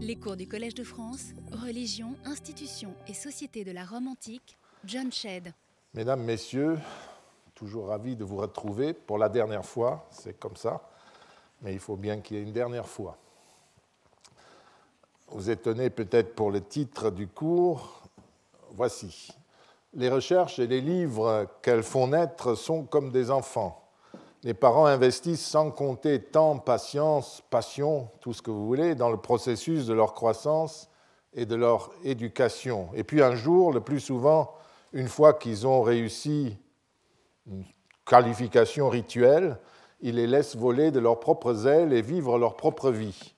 Les cours du Collège de France, Religion, Institutions et Société de la Rome antique, John Shedd. Mesdames, Messieurs, toujours ravi de vous retrouver pour la dernière fois, c'est comme ça, mais il faut bien qu'il y ait une dernière fois. Vous étonnez peut-être pour le titre du cours, voici. Les recherches et les livres qu'elles font naître sont comme des enfants. Les parents investissent sans compter temps, patience, passion, tout ce que vous voulez, dans le processus de leur croissance et de leur éducation. Et puis un jour, le plus souvent, une fois qu'ils ont réussi une qualification rituelle, ils les laissent voler de leurs propres ailes et vivre leur propre vie.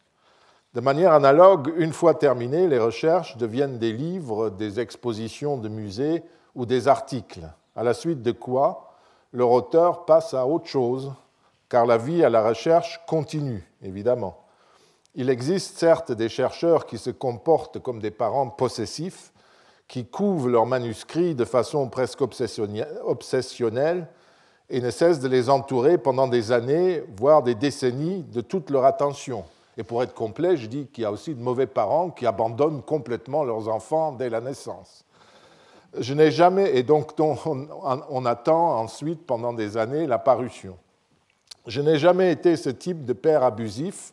De manière analogue, une fois terminées, les recherches deviennent des livres, des expositions de musées ou des articles, à la suite de quoi leur auteur passe à autre chose, car la vie à la recherche continue, évidemment. Il existe certes des chercheurs qui se comportent comme des parents possessifs, qui couvent leurs manuscrits de façon presque obsessionnelle et ne cessent de les entourer pendant des années, voire des décennies, de toute leur attention. Et pour être complet, je dis qu'il y a aussi de mauvais parents qui abandonnent complètement leurs enfants dès la naissance. Je n'ai jamais, et donc on, attend ensuite pendant des années la parution. Je n'ai jamais été ce type de père abusif.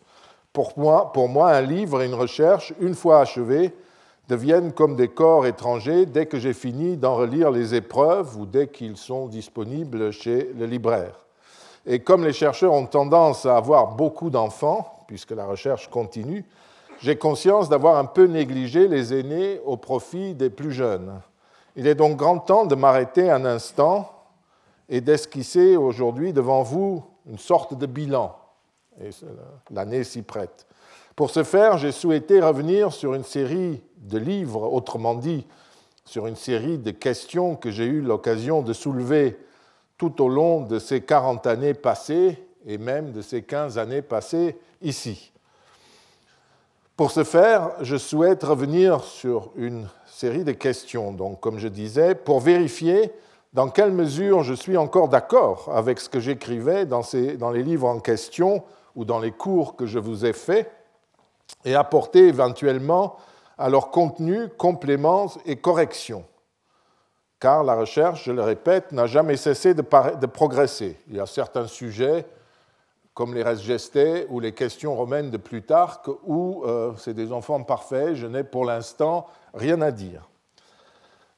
Pour moi, pour moi, un livre et une recherche, une fois achevés, deviennent comme des corps étrangers dès que j'ai fini d'en relire les épreuves ou dès qu'ils sont disponibles chez le libraire. Et comme les chercheurs ont tendance à avoir beaucoup d'enfants, puisque la recherche continue, j'ai conscience d'avoir un peu négligé les aînés au profit des plus jeunes. Il est donc grand temps de m'arrêter un instant et d'esquisser aujourd'hui devant vous une sorte de bilan. L'année s'y prête. Pour ce faire, j'ai souhaité revenir sur une série de livres, autrement dit, sur une série de questions que j'ai eu l'occasion de soulever tout au long de ces 40 années passées et même de ces 15 années passées ici. Pour ce faire, je souhaite revenir sur une série de questions, donc, comme je disais, pour vérifier dans quelle mesure je suis encore d'accord avec ce que j'écrivais dans, les livres en question ou dans les cours que je vous ai faits, et apporter éventuellement à leur contenu compléments et corrections. Car la recherche, je le répète, n'a jamais cessé de, de progresser. Il y a certains sujets comme les restes gestés ou les questions romaines de Plutarque, où euh, c'est des enfants parfaits, je n'ai pour l'instant rien à dire.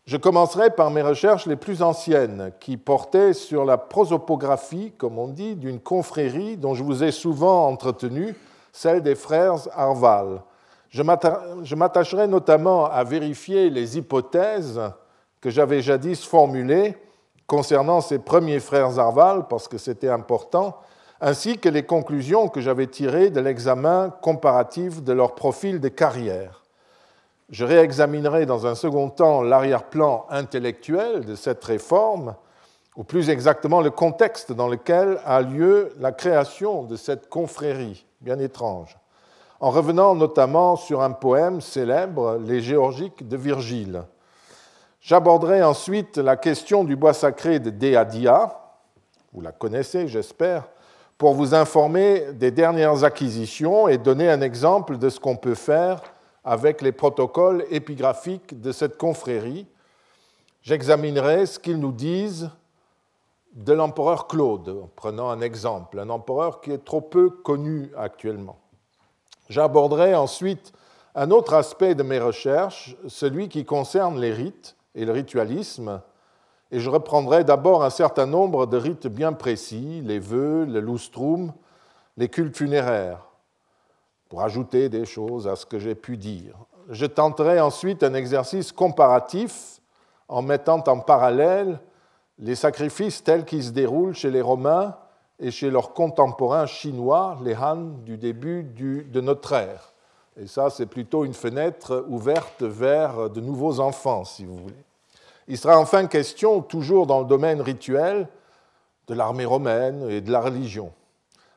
Je commencerai par mes recherches les plus anciennes, qui portaient sur la prosopographie, comme on dit, d'une confrérie dont je vous ai souvent entretenu, celle des frères Arval. Je m'attacherai notamment à vérifier les hypothèses que j'avais jadis formulées concernant ces premiers frères Arval, parce que c'était important, ainsi que les conclusions que j'avais tirées de l'examen comparatif de leur profil de carrière. Je réexaminerai dans un second temps l'arrière-plan intellectuel de cette réforme, ou plus exactement le contexte dans lequel a lieu la création de cette confrérie bien étrange, en revenant notamment sur un poème célèbre, Les Géorgiques de Virgile. J'aborderai ensuite la question du bois sacré de Déadia, vous la connaissez j'espère, pour vous informer des dernières acquisitions et donner un exemple de ce qu'on peut faire avec les protocoles épigraphiques de cette confrérie. J'examinerai ce qu'ils nous disent de l'empereur Claude, en prenant un exemple, un empereur qui est trop peu connu actuellement. J'aborderai ensuite un autre aspect de mes recherches, celui qui concerne les rites et le ritualisme, et je reprendrai d'abord un certain nombre de rites bien précis, les vœux, le lustrum, les cultes funéraires, pour ajouter des choses à ce que j'ai pu dire. Je tenterai ensuite un exercice comparatif en mettant en parallèle les sacrifices tels qu'ils se déroulent chez les Romains et chez leurs contemporains chinois, les Han du début de notre ère. Et ça, c'est plutôt une fenêtre ouverte vers de nouveaux enfants, si vous voulez. Il sera enfin question, toujours dans le domaine rituel, de l'armée romaine et de la religion.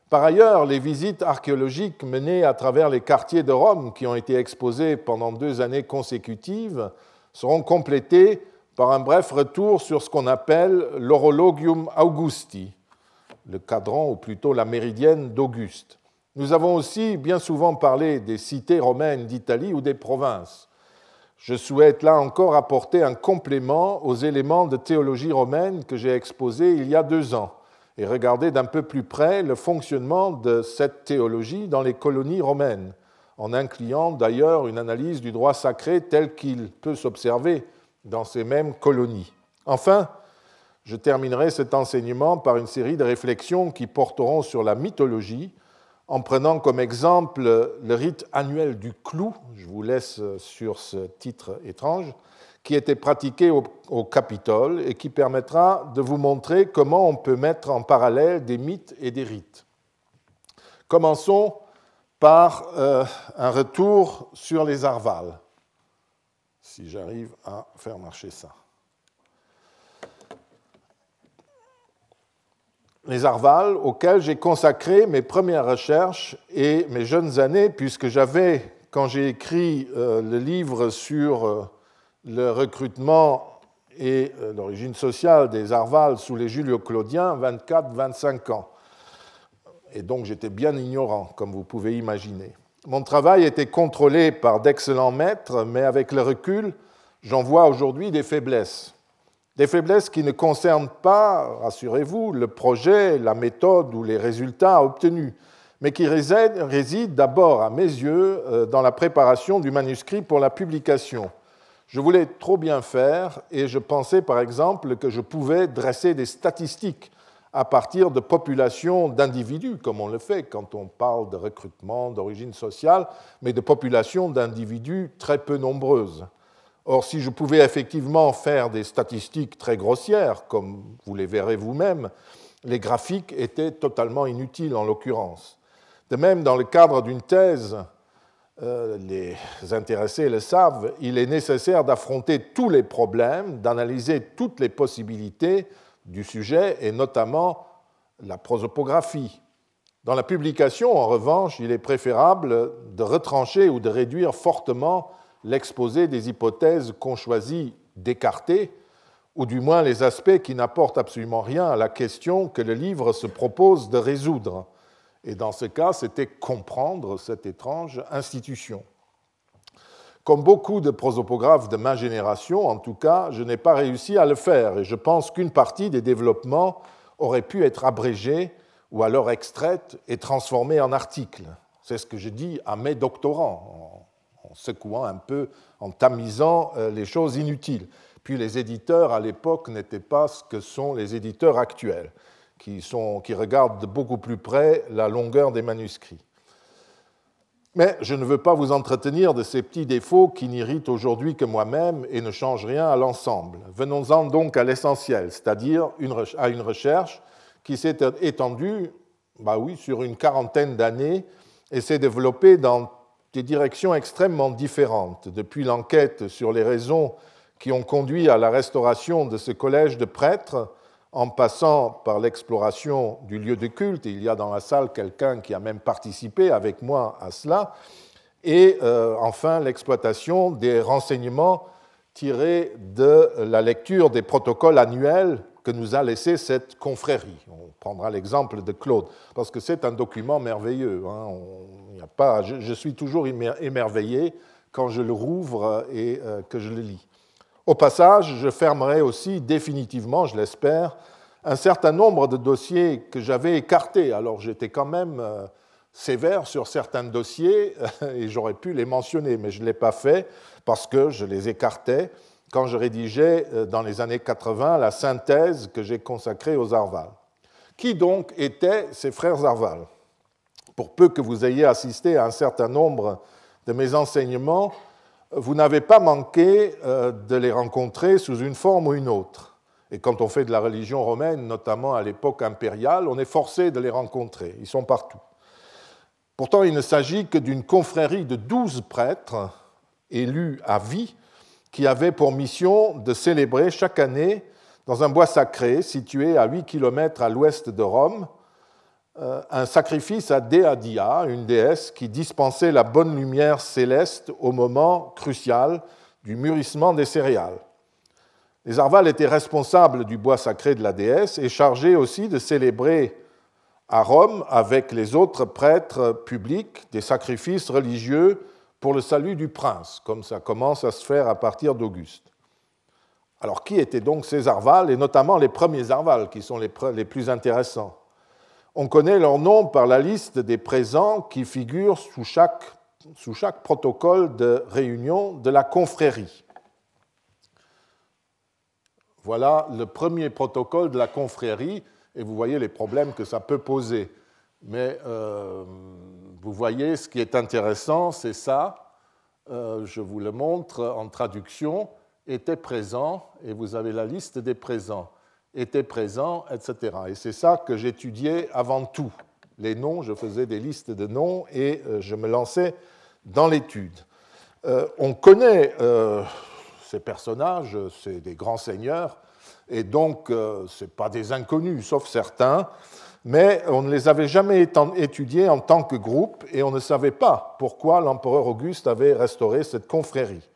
Par ailleurs, les visites archéologiques menées à travers les quartiers de Rome qui ont été exposés pendant deux années consécutives seront complétées par un bref retour sur ce qu'on appelle l'Orologium Augusti, le cadran ou plutôt la méridienne d'Auguste, Nous avons aussi bien souvent parlé des cités romaines d'Italie ou des provinces. Je souhaite là encore apporter un complément aux éléments de théologie romaine que j'ai exposés il y a deux ans et regarder d'un peu plus près le fonctionnement de cette théologie dans les colonies romaines, en incluant d'ailleurs une analyse du droit sacré tel qu'il peut s'observer dans ces mêmes colonies. Enfin, je terminerai cet enseignement par une série de réflexions qui porteront sur la mythologie, en prenant comme exemple le rite annuel du clou, je vous laisse sur ce titre étrange, qui était pratiqué au, Capitole et qui permettra de vous montrer comment on peut mettre en parallèle des mythes et des rites. Commençons par euh, un retour sur les arvales, si j'arrive à faire marcher ça. Les Arvales, auxquels j'ai consacré mes premières recherches et mes jeunes années, puisque j'avais, quand j'ai écrit euh, le livre sur euh, le recrutement et euh, l'origine sociale des Arvales sous les Julio-Claudiens, 24-25 ans. Et donc j'étais bien ignorant, comme vous pouvez imaginer. Mon travail était contrôlé par d'excellents maîtres, mais avec le recul, j'en vois aujourd'hui des faiblesses. Des faiblesses qui ne concernent pas, rassurez-vous, le projet, la méthode ou les résultats obtenus, mais qui résident d'abord, à mes yeux, euh, dans la préparation du manuscrit pour la publication. Je voulais trop bien faire et je pensais par exemple que je pouvais dresser des statistiques à partir de populations d'individus, comme on le fait quand on parle de recrutement, d'origine sociale, mais de populations d'individus très peu nombreuses. Or, si je pouvais effectivement faire des statistiques très grossières, comme vous les verrez vous-même, les graphiques étaient totalement inutiles en l'occurrence. De même, dans le cadre d'une thèse, euh, les intéressés le savent, il est nécessaire d'affronter tous les problèmes, d'analyser toutes les possibilités du sujet, et notamment la prosopographie. Dans la publication, en revanche, il est préférable de retrancher ou de réduire fortement l'exposé des hypothèses qu'on choisit d'écarter, ou du moins les aspects qui n'apportent absolument rien à la question que le livre se propose de résoudre. Et dans ce cas, c'était comprendre cette étrange institution. Comme beaucoup de prosopographes de ma génération, en tout cas, je n'ai pas réussi à le faire, et je pense qu'une partie des développements aurait pu être abrégée ou alors extraite et transformée en articles. C'est ce que je dis à mes doctorants en secouant un peu, en tamisant euh, les choses inutiles. Puis les éditeurs à l'époque n'étaient pas ce que sont les éditeurs actuels, qui, sont, qui regardent de beaucoup plus près la longueur des manuscrits. Mais je ne veux pas vous entretenir de ces petits défauts qui n'irritent aujourd'hui que moi-même et ne changent rien à l'ensemble. Venons-en donc à l'essentiel, c'est-à-dire à une recherche qui s'est étendue bah oui, sur une quarantaine d'années et s'est développée dans des directions extrêmement différentes, depuis l'enquête sur les raisons qui ont conduit à la restauration de ce collège de prêtres, en passant par l'exploration du lieu de culte, il y a dans la salle quelqu'un qui a même participé avec moi à cela, et euh, enfin l'exploitation des renseignements tirés de la lecture des protocoles annuels que nous a laissé cette confrérie. On prendra l'exemple de Claude, parce que c'est un document merveilleux. Hein. Pas, je, suis toujours émerveillé quand je le rouvre et euh, que je le lis. Au passage, je fermerai aussi définitivement, je l'espère, un certain nombre de dossiers que j'avais écartés. Alors j'étais quand même euh, sévère sur certains dossiers et j'aurais pu les mentionner, mais je ne l'ai pas fait parce que je les écartais quand je rédigeais euh, dans les années 80 la synthèse que j'ai consacrée aux Arval. Qui donc étaient ces frères Arval? Pour peu que vous ayez assisté à un certain nombre de mes enseignements, vous n'avez pas manqué euh, de les rencontrer sous une forme ou une autre. Et quand on fait de la religion romaine, notamment à l'époque impériale, on est forcé de les rencontrer. Ils sont partout. Pourtant, il ne s'agit que d'une confrérie de douze prêtres élus à vie qui avait pour mission de célébrer chaque année dans un bois sacré situé à 8 km à l'ouest de Rome un sacrifice à Deadia, une déesse qui dispensait la bonne lumière céleste au moment crucial du mûrissement des céréales. Les Arvales étaient responsables du bois sacré de la déesse et chargés aussi de célébrer à Rome avec les autres prêtres publics des sacrifices religieux pour le salut du prince, comme ça commence à se faire à partir d'Auguste. Alors qui étaient donc ces Arvales, et notamment les premiers Arvales, qui sont les, plus intéressants? On connaît leur nom par la liste des présents qui figurent sous chaque, protocole de réunion de la confrérie. Voilà le premier protocole de la confrérie, et vous voyez les problèmes que ça peut poser. Mais euh, vous voyez, ce qui est intéressant, c'est ça. Euh, je vous le montre en traduction était présent, et vous avez la liste des présents, était présent, etc. Et c'est ça que j'étudiais avant tout. Les noms, je faisais des listes de noms et euh, je me lançais dans l'étude. Euh, on connaît euh, ces personnages, c'est des grands seigneurs, et donc ce pas des inconnus, sauf certains, mais on ne les avait jamais étudiés en tant que groupe et on ne savait pas pourquoi l'empereur Auguste avait restauré cette confrérie.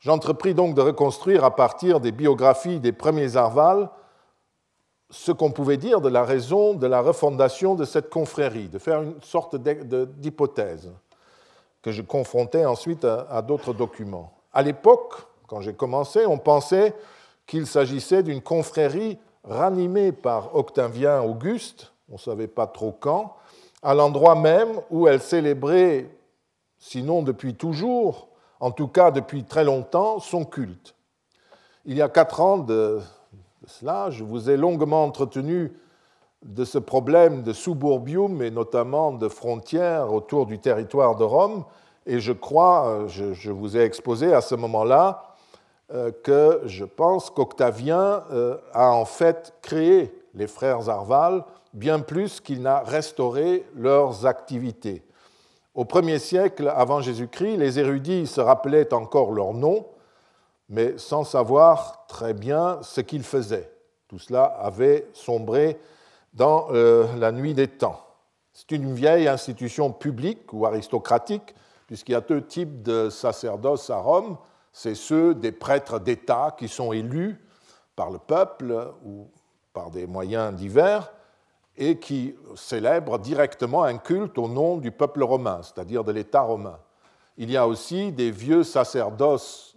J'entrepris donc de reconstruire à partir des biographies des premiers Arvales ce qu'on pouvait dire de la raison de la refondation de cette confrérie, de faire une sorte d'hypothèse que je confrontais ensuite à, d'autres documents. À l'époque, quand j'ai commencé, on pensait qu'il s'agissait d'une confrérie ranimée par Octavien Auguste, on ne savait pas trop quand, à l'endroit même où elle célébrait, sinon depuis toujours, en tout cas depuis très longtemps, son culte. Il y a quatre ans de, je vous ai longuement entretenu de ce problème de suburbium et notamment de frontières autour du territoire de Rome, et je crois, je, je vous ai exposé à ce moment-là, euh, que je pense qu'Octavien euh, a en fait créé les frères Arval bien plus qu'il n'a restauré leurs activités. Au premier siècle avant Jésus-Christ, les érudits se rappelaient encore leur nom, mais sans savoir très bien ce qu'ils faisaient. Tout cela avait sombré dans euh, la nuit des temps. C'est une vieille institution publique ou aristocratique, puisqu'il y a deux types de sacerdoce à Rome. C'est ceux des prêtres d'État qui sont élus par le peuple ou par des moyens divers, et qui célèbre directement un culte au nom du peuple romain, c'est-à-dire de l'État romain. Il y a aussi des vieux sacerdoces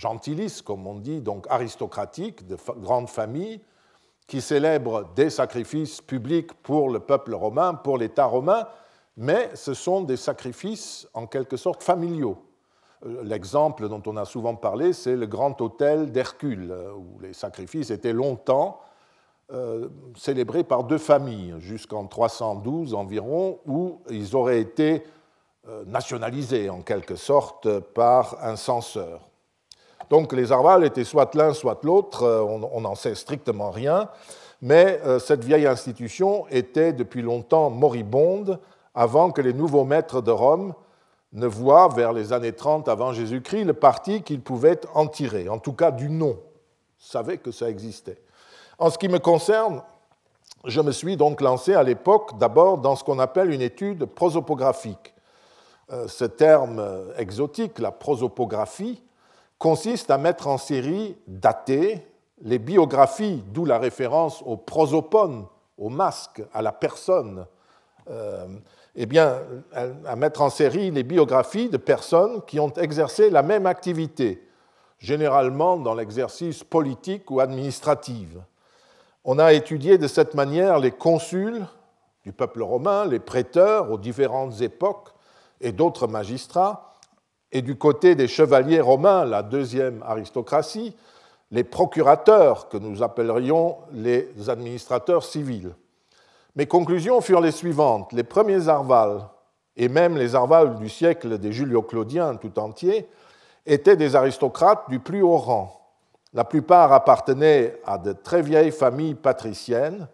gentilis, comme on dit, donc aristocratiques, de grandes familles, qui célèbrent des sacrifices publics pour le peuple romain, pour l'État romain, mais ce sont des sacrifices en quelque sorte familiaux. Euh, l'exemple dont on a souvent parlé, c'est le grand hôtel d'Hercule, où les sacrifices étaient longtemps euh, célébrés par deux familles jusqu'en 312 environ, où ils auraient été euh, nationalisés en quelque sorte par un censeur. Donc les Arvales étaient soit l'un, soit l'autre, euh, on n'en sait strictement rien, mais cette vieille institution était depuis longtemps moribonde avant que les nouveaux maîtres de Rome ne voient vers les années 30 avant Jésus-Christ le parti qu'ils pouvaient en tirer, en tout cas du nom, savaient que ça existait. En ce qui me concerne, je me suis donc lancé à l'époque d'abord dans ce qu'on appelle une étude prosopographique. Euh, ce terme exotique, la prosopographie, consiste à mettre en série datées les biographies, d'où la référence au prosopone, au masque, à la personne, euh, eh bien, à mettre en série les biographies de personnes qui ont exercé la même activité, généralement dans l'exercice politique ou administratif. On a étudié de cette manière les consuls du peuple romain, les prêteurs aux différentes époques et d'autres magistrats, et du côté des chevaliers romains, la deuxième aristocratie, les procurateurs, que nous appellerions les administrateurs civils. Mes conclusions furent les suivantes. Les premiers Arvales, et même les Arvales du siècle des Julio-Claudiens tout entier, étaient des aristocrates du plus haut rang. La plupart appartenaient à de très vieilles familles patriciennes,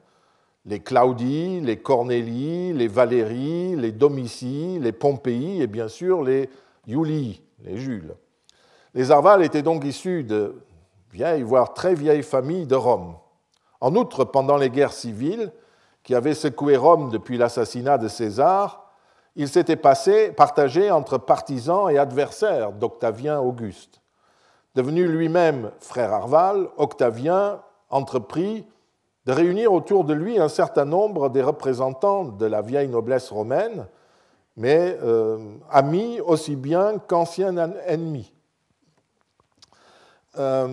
les Claudii, les Cornélii, les Valérie, les Domitii, les Pompéi et bien sûr les Iulii, les Jules. Les Arvales étaient donc issus de vieilles, voire très vieilles familles de Rome. En outre, pendant les guerres civiles qui avaient secoué Rome depuis l'assassinat de César, il s'était partagé entre partisans et adversaires d'Octavien Auguste. Devenu lui-même frère Arval, Octavien entreprit de réunir autour de lui un certain nombre des représentants de la vieille noblesse romaine, mais euh, amis aussi bien qu'anciens ennemis. Euh,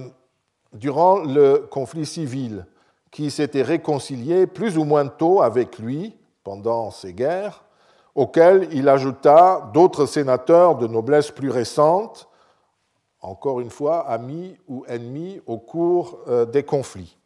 durant le conflit civil, qui s'était réconcilié plus ou moins tôt avec lui pendant ces guerres, auxquelles il ajouta d'autres sénateurs de noblesse plus récente, encore une fois amis ou ennemis au cours euh, des conflits.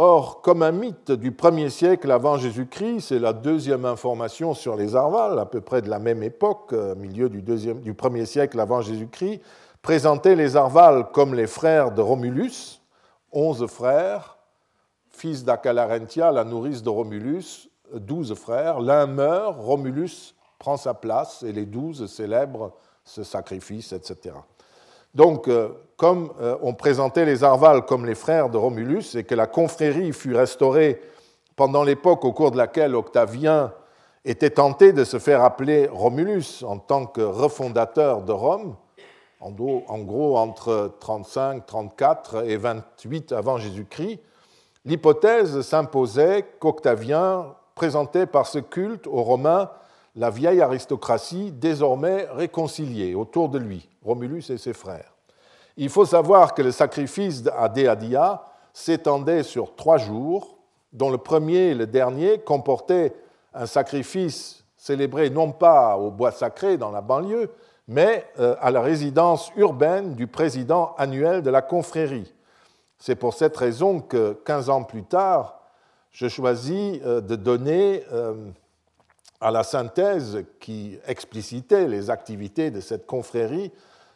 Or, comme un mythe du 1er siècle avant Jésus-Christ, c'est la deuxième information sur les Arvales, à peu près de la même époque, euh, milieu du, deuxième, du 1er siècle avant Jésus-Christ, présentait les Arvales comme les frères de Romulus, onze frères, fils d'Acalarentia, la nourrice de Romulus, douze frères. L'un meurt, Romulus prend sa place et les douze célèbrent ce sacrifice, etc. Donc, euh, comme euh, on présentait les Arvales comme les frères de Romulus et que la confrérie fut restaurée pendant l'époque au cours de laquelle Octavien était tenté de se faire appeler Romulus en tant que refondateur de Rome, en gros entre 35, 34 et 28 avant Jésus-Christ, l'hypothèse s'imposait qu'Octavien présentait par ce culte aux Romains la vieille aristocratie désormais réconciliée autour de lui, Romulus et ses frères. Il faut savoir que le sacrifice à Déadia s'étendait sur trois jours, dont le premier et le dernier comportaient un sacrifice célébré non pas au bois sacré dans la banlieue, mais euh, à la résidence urbaine du président annuel de la confrérie. C'est pour cette raison que 15 ans plus tard, je choisis euh, de donner euh, à la synthèse qui explicitait les activités de cette confrérie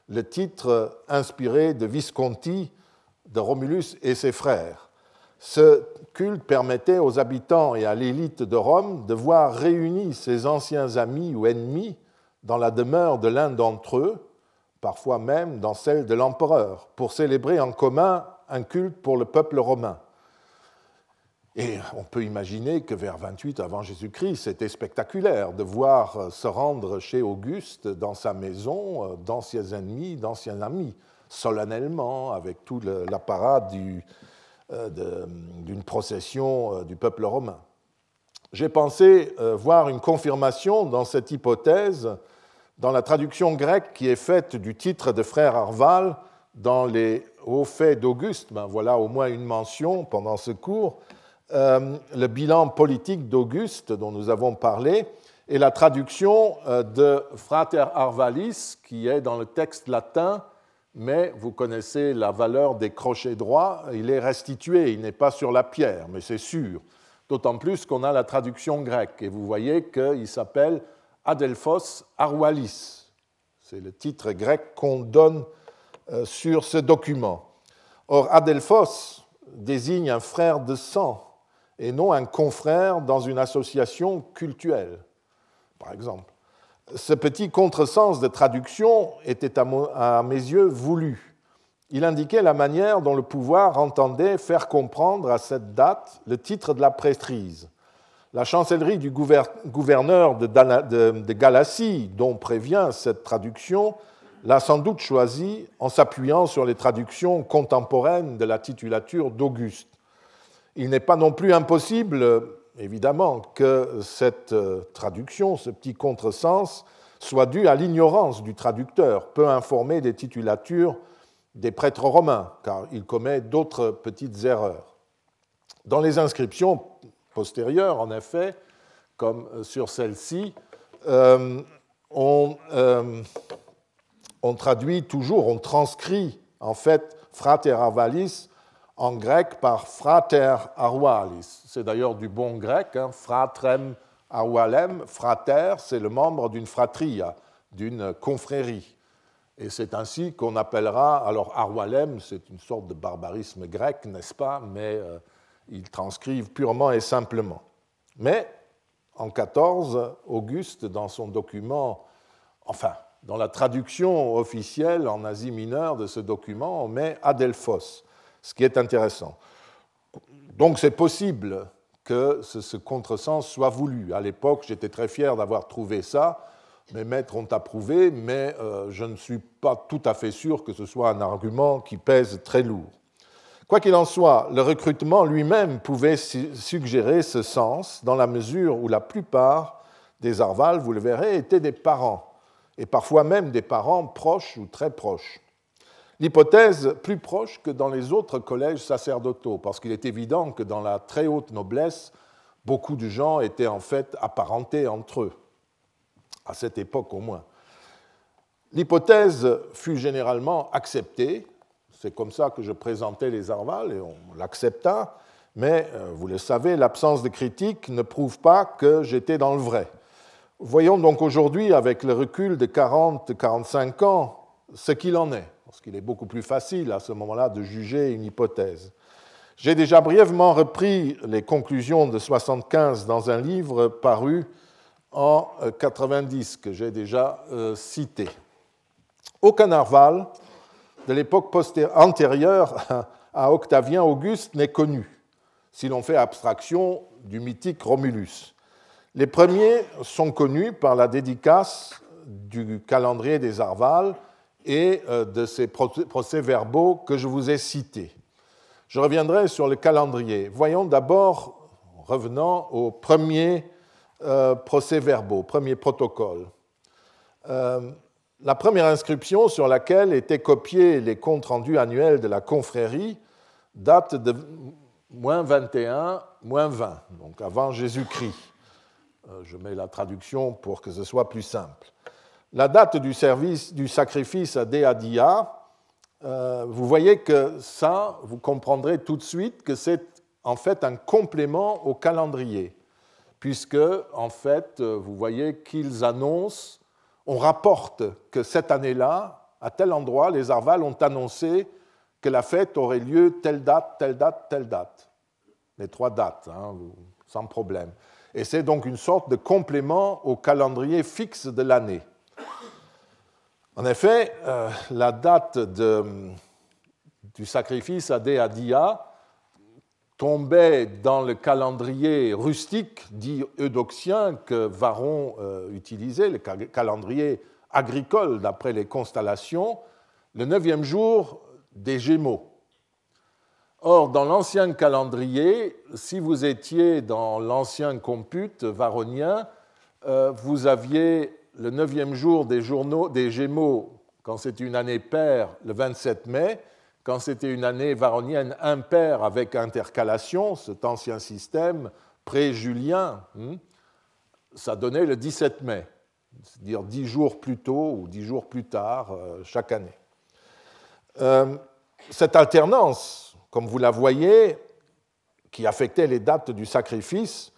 le titre inspiré de Visconti de Romulus et ses frères. Ce culte permettait aux habitants et à l'élite de Rome de voir réunis ses anciens amis ou ennemis dans la demeure de l'un d'entre eux, parfois même dans celle de l'empereur, pour célébrer en commun un culte pour le peuple romain. Et on peut imaginer que vers 28 avant Jésus-Christ, c'était spectaculaire de voir se rendre chez Auguste dans sa maison euh, d'anciens ennemis, d'anciens amis, solennellement, avec tout l'apparat euh, d'une procession euh, du peuple romain. J'ai pensé voir une confirmation dans cette hypothèse dans la traduction grecque qui est faite du titre de frère Arval dans les hauts faits d'Auguste. Ben voilà au moins une mention pendant ce cours euh, le bilan politique d'Auguste dont nous avons parlé et la traduction euh, de Frater Arvalis qui est dans le texte latin, mais vous connaissez la valeur des crochets droits, il est restitué, il n'est pas sur la pierre, mais c'est sûr. D'autant plus qu'on a la traduction grecque et vous voyez qu'il s'appelle Adelphos Arwalis. C'est le titre grec qu'on donne euh, sur ce document. Or, Adelphos désigne un frère de sang et non un confrère dans une association cultuelle, par exemple. Ce petit contresens de traduction était à mes yeux voulu. Il indiquait la manière dont le pouvoir entendait faire comprendre à cette date le titre de la prêtrise. La chancellerie du gouverneur de Galatie, dont prévient cette traduction, l'a sans doute choisi en s'appuyant sur les traductions contemporaines de la titulature d'Auguste. Il n'est pas non plus impossible, évidemment, que cette euh, traduction, ce petit contresens, soit dû à l'ignorance du traducteur, peu informé des titulatures des prêtres romains, car il commet d'autres petites erreurs. Dans les inscriptions postérieures, en effet, comme sur celle-ci, euh, on, euh, traduit toujours, on transcrit en fait frater avalis en grec par frater arwalis. C'est d'ailleurs du bon grec, hein, fratrem arwalem. Frater, c'est le membre d'une fratria, d'une confrérie. Et c'est ainsi qu'on appellera, alors arwalem, c'est une sorte de barbarisme grec, n'est-ce pas Mais euh, ils transcrivent purement et simplement. Mais en 14, Auguste, dans son document, enfin, dans la traduction officielle en Asie mineure de ce document, on met Adelphos ce qui est intéressant. Donc c'est possible que ce, contresens soit voulu. À l'époque, j'étais très fier d'avoir trouvé ça. Mes maîtres ont approuvé, mais euh, je ne suis pas tout à fait sûr que ce soit un argument qui pèse très lourd. Quoi qu'il en soit, le recrutement lui-même pouvait suggérer ce sens dans la mesure où la plupart des Arval, vous le verrez, étaient des parents, et parfois même des parents proches ou très proches. L'hypothèse plus proche que dans les autres collèges sacerdotaux, parce qu'il est évident que dans la très haute noblesse, beaucoup de gens étaient en fait apparentés entre eux, à cette époque au moins. L'hypothèse fut généralement acceptée, c'est comme ça que je présentais les Arval et on l'accepta, mais euh, vous le savez, l'absence de critique ne prouve pas que j'étais dans le vrai. Voyons donc aujourd'hui, avec le recul de 40-45 ans, ce qu'il en est, parce qu'il est beaucoup plus facile à ce moment-là de juger une hypothèse. J'ai déjà brièvement repris les conclusions de 75 dans un livre paru en 90 que j'ai déjà euh, cité. Aucun Arval de l'époque antérieure à Octavien Auguste n'est connu, si l'on fait abstraction du mythique Romulus. Les premiers sont connus par la dédicace du calendrier des Arvales et euh, de ces procès-verbaux que je vous ai cités. Je reviendrai sur le calendrier. Voyons d'abord, revenant aux premiers euh, procès-verbaux, premiers protocoles. Euh, la première inscription sur laquelle étaient copiés les comptes rendus annuels de la confrérie date de moins 21, moins 20, donc avant Jésus-Christ. Je mets la traduction pour que ce soit plus simple. La date du, service, du sacrifice à Deadia, euh, vous voyez que ça, vous comprendrez tout de suite que c'est en fait un complément au calendrier, puisque en fait, euh, vous voyez qu'ils annoncent on rapporte que cette année-là, à tel endroit, les Arval ont annoncé que la fête aurait lieu telle date, telle date, telle date. Les trois dates, hein, sans problème. Et c'est donc une sorte de complément au calendrier fixe de l'année. En effet, euh, la date du sacrifice à Déadia tombait dans le calendrier rustique, dit eudoxien, que Varon euh, utilisait, le calendrier agricole d'après les constellations, le neuvième jour des Gémeaux. Or, dans l'ancien calendrier, si vous étiez dans l'ancien compute varonien, euh, vous aviez le neuvième jour des, journaux, des Gémeaux, quand c'était une année paire, le 27 mai, quand c'était une année varonienne impaire avec intercalation, cet ancien système pré-julien, hmm, ça donnait le 17 mai, c'est-à-dire dix jours plus tôt ou dix jours plus tard euh, chaque année. Euh, cette alternance, comme vous la voyez, qui affectait les dates du sacrifice,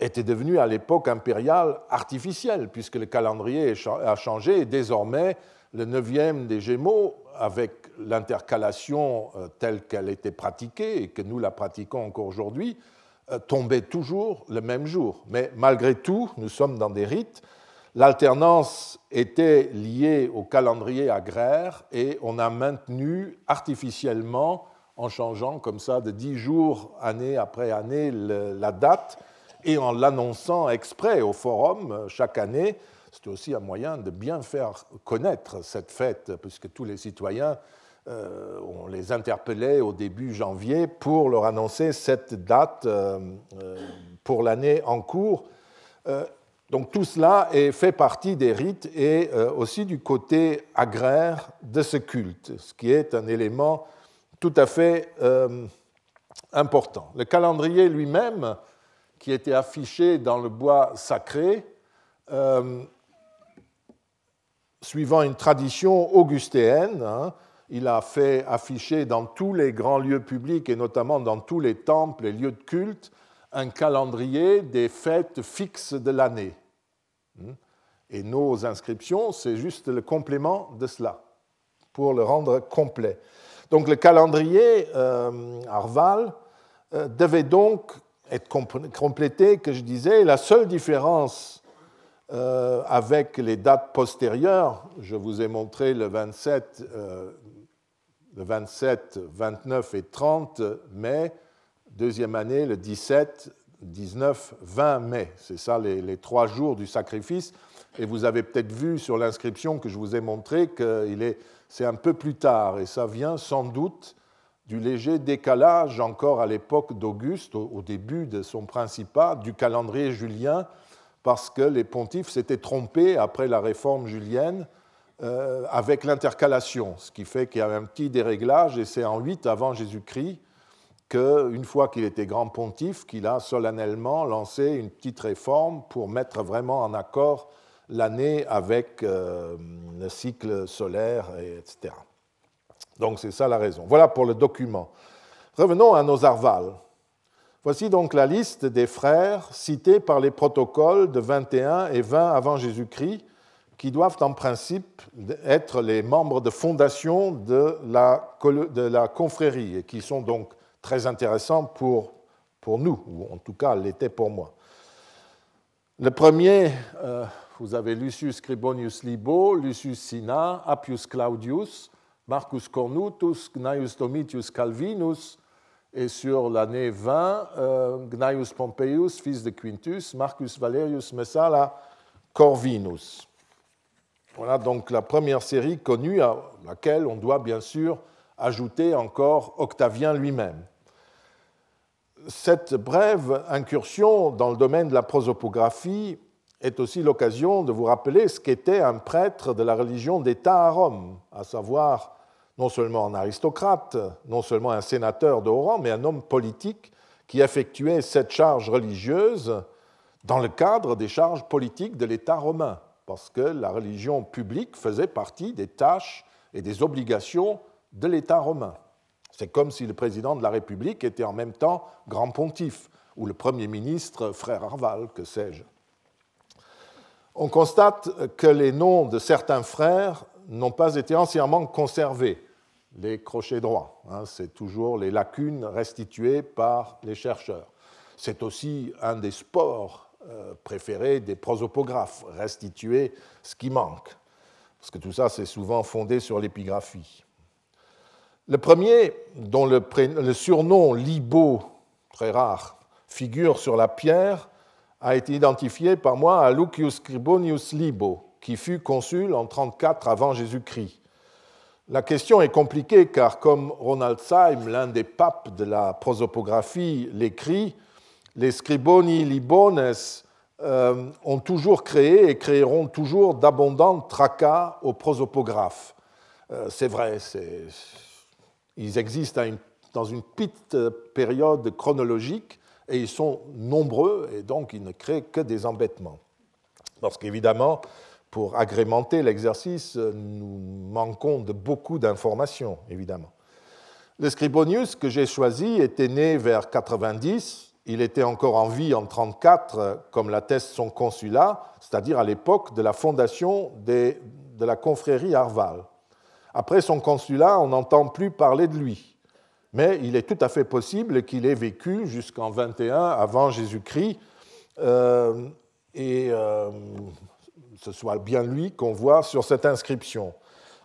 était devenue à l'époque impériale artificielle, puisque le calendrier a changé et désormais le neuvième des Gémeaux, avec l'intercalation euh, telle qu'elle était pratiquée et que nous la pratiquons encore aujourd'hui, euh, tombait toujours le même jour. Mais malgré tout, nous sommes dans des rites. L'alternance était liée au calendrier agraire et on a maintenu artificiellement, en changeant comme ça de dix jours année après année la date et en l'annonçant exprès au forum euh, chaque année, c'était aussi un moyen de bien faire connaître cette fête, puisque tous les citoyens, euh, on les interpellait au début janvier pour leur annoncer cette date euh, pour l'année en cours. donc tout cela fait partie des rites et aussi du côté agraire de ce culte, ce qui est un élément tout à fait important. Le calendrier lui-même, qui était affiché dans le bois sacré, suivant une tradition augustéenne, hein, il a fait afficher dans tous les grands lieux publics et notamment dans tous les temples et lieux de culte un calendrier des fêtes fixes de l'année. Hmm. Et nos inscriptions, c'est juste le complément de cela, pour le rendre complet. Donc le calendrier euh, Arval euh, devait donc être complété, que je disais, la seule différence euh, avec les dates postérieures. Je vous ai montré le 27, euh, le 27, 29 et 30 mai, deuxième année, le 17, 19, 20 mai. C'est ça les, trois jours du sacrifice. Et vous avez peut-être vu sur l'inscription que je vous ai montré que c'est un peu plus tard. Et ça vient sans doute du léger décalage encore à l'époque d'Auguste, au début de son principat, du calendrier julien, parce que les pontifes s'étaient trompés après la réforme julienne euh, avec l'intercalation, ce qui fait qu'il y a un petit déréglage, et c'est en 8 avant Jésus-Christ qu'une fois qu'il était grand pontife, qu'il a solennellement lancé une petite réforme pour mettre vraiment en accord l'année avec euh, le cycle solaire, etc. Donc c'est ça la raison. Voilà pour le document. Revenons à nos arvales. Voici donc la liste des frères cités par les protocoles de 21 et 20 avant Jésus-Christ, qui doivent en principe être les membres de fondation de la, de la confrérie et qui sont donc très intéressants pour, pour nous, ou en tout cas l'étaient pour moi. Le premier, euh, vous avez Lucius Scribonius Libo, Lucius Sina, Appius Claudius, Marcus Cornutus, Gnaeus Domitius Calvinus, et sur l'année 20, euh, Gnaeus Pompeius, fils de Quintus, Marcus Valerius Messala Corvinus. Voilà donc la première série connue à laquelle on doit bien sûr ajouter encore Octavien lui-même. Cette brève incursion dans le domaine de la prosopographie est aussi l'occasion de vous rappeler ce qu'était un prêtre de la religion d'État à Rome, à savoir non seulement un aristocrate, non seulement un sénateur de haut rang, mais un homme politique qui effectuait cette charge religieuse dans le cadre des charges politiques de l'État romain, parce que la religion publique faisait partie des tâches et des obligations de l'État romain. C'est comme si le président de la République était en même temps grand pontife, ou le Premier ministre frère Arval, que sais-je. On constate que les noms de certains frères n'ont pas été entièrement conservés les crochets droits. Hein, c'est toujours les lacunes restituées par les chercheurs. C'est aussi un des sports euh, préférés des prosopographes, restituer ce qui manque. Parce que tout ça, c'est souvent fondé sur l'épigraphie. Le premier, dont le, le surnom Libo, très rare, figure sur la pierre, a été identifié par moi à Lucius Scribonius Libo, qui fut consul en 34 avant Jésus-Christ. La question est compliquée car, comme Ronald Syme, l'un des papes de la prosopographie, l'écrit, les scriboni libones euh, ont toujours créé et créeront toujours d'abondants tracas aux prosopographes. Euh, c'est vrai, ils existent dans une petite période chronologique et ils sont nombreux et donc ils ne créent que des embêtements. Parce qu'évidemment, pour agrémenter l'exercice, nous manquons de beaucoup d'informations, évidemment. Le Scribonius que j'ai choisi était né vers 90. Il était encore en vie en 34, comme l'atteste son consulat, c'est-à-dire à, l'époque de la fondation de la confrérie Arval. Après son consulat, on n'entend plus parler de lui. Mais il est tout à fait possible qu'il ait vécu jusqu'en 21 avant Jésus-Christ. Euh, et euh, ce soit bien lui qu'on voit sur cette inscription.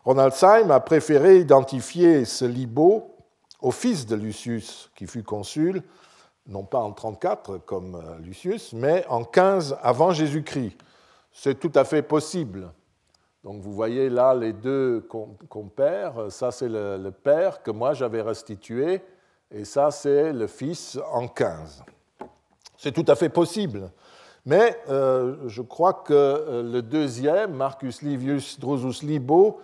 Ronald Syme a préféré identifier ce Libo au fils de Lucius, qui fut consul, non pas en 34 comme euh, Lucius, mais en 15 avant Jésus-Christ. C'est tout à fait possible. Donc vous voyez là les deux compères. Ça, c'est le père que moi j'avais restitué, et ça, c'est le fils en 15. C'est tout à fait possible. Mais euh, je crois que euh, le deuxième, Marcus Livius Drusus Libo,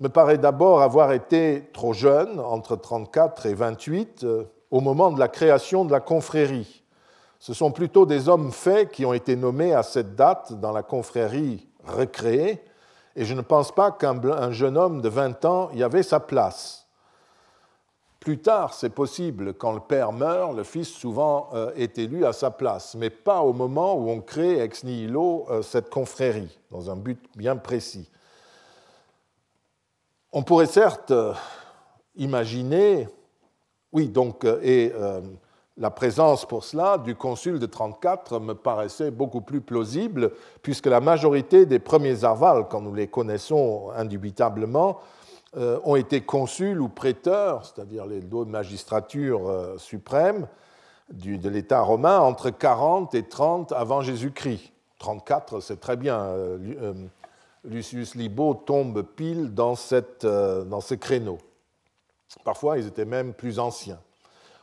me paraît d'abord avoir été trop jeune, entre 34 et 28, euh, au moment de la création de la confrérie. Ce sont plutôt des hommes faits qui ont été nommés à cette date dans la confrérie recréée, et je ne pense pas qu'un jeune homme de 20 ans y avait sa place. Plus tard, c'est possible, quand le père meurt, le fils souvent euh, est élu à sa place, mais pas au moment où on crée ex nihilo euh, cette confrérie, dans un but bien précis. On pourrait certes euh, imaginer, oui, donc, et la présence pour cela du consul de 34 me paraissait beaucoup plus plausible, puisque la majorité des premiers arvals, quand nous les connaissons indubitablement, ont été consuls ou prêteurs, c'est-à-dire les deux magistratures euh, suprêmes de l'État romain, entre 40 et 30 avant Jésus-Christ. 34, c'est très bien. Euh, Lucius Libo tombe pile dans, dans ce créneau. Parfois, ils étaient même plus anciens.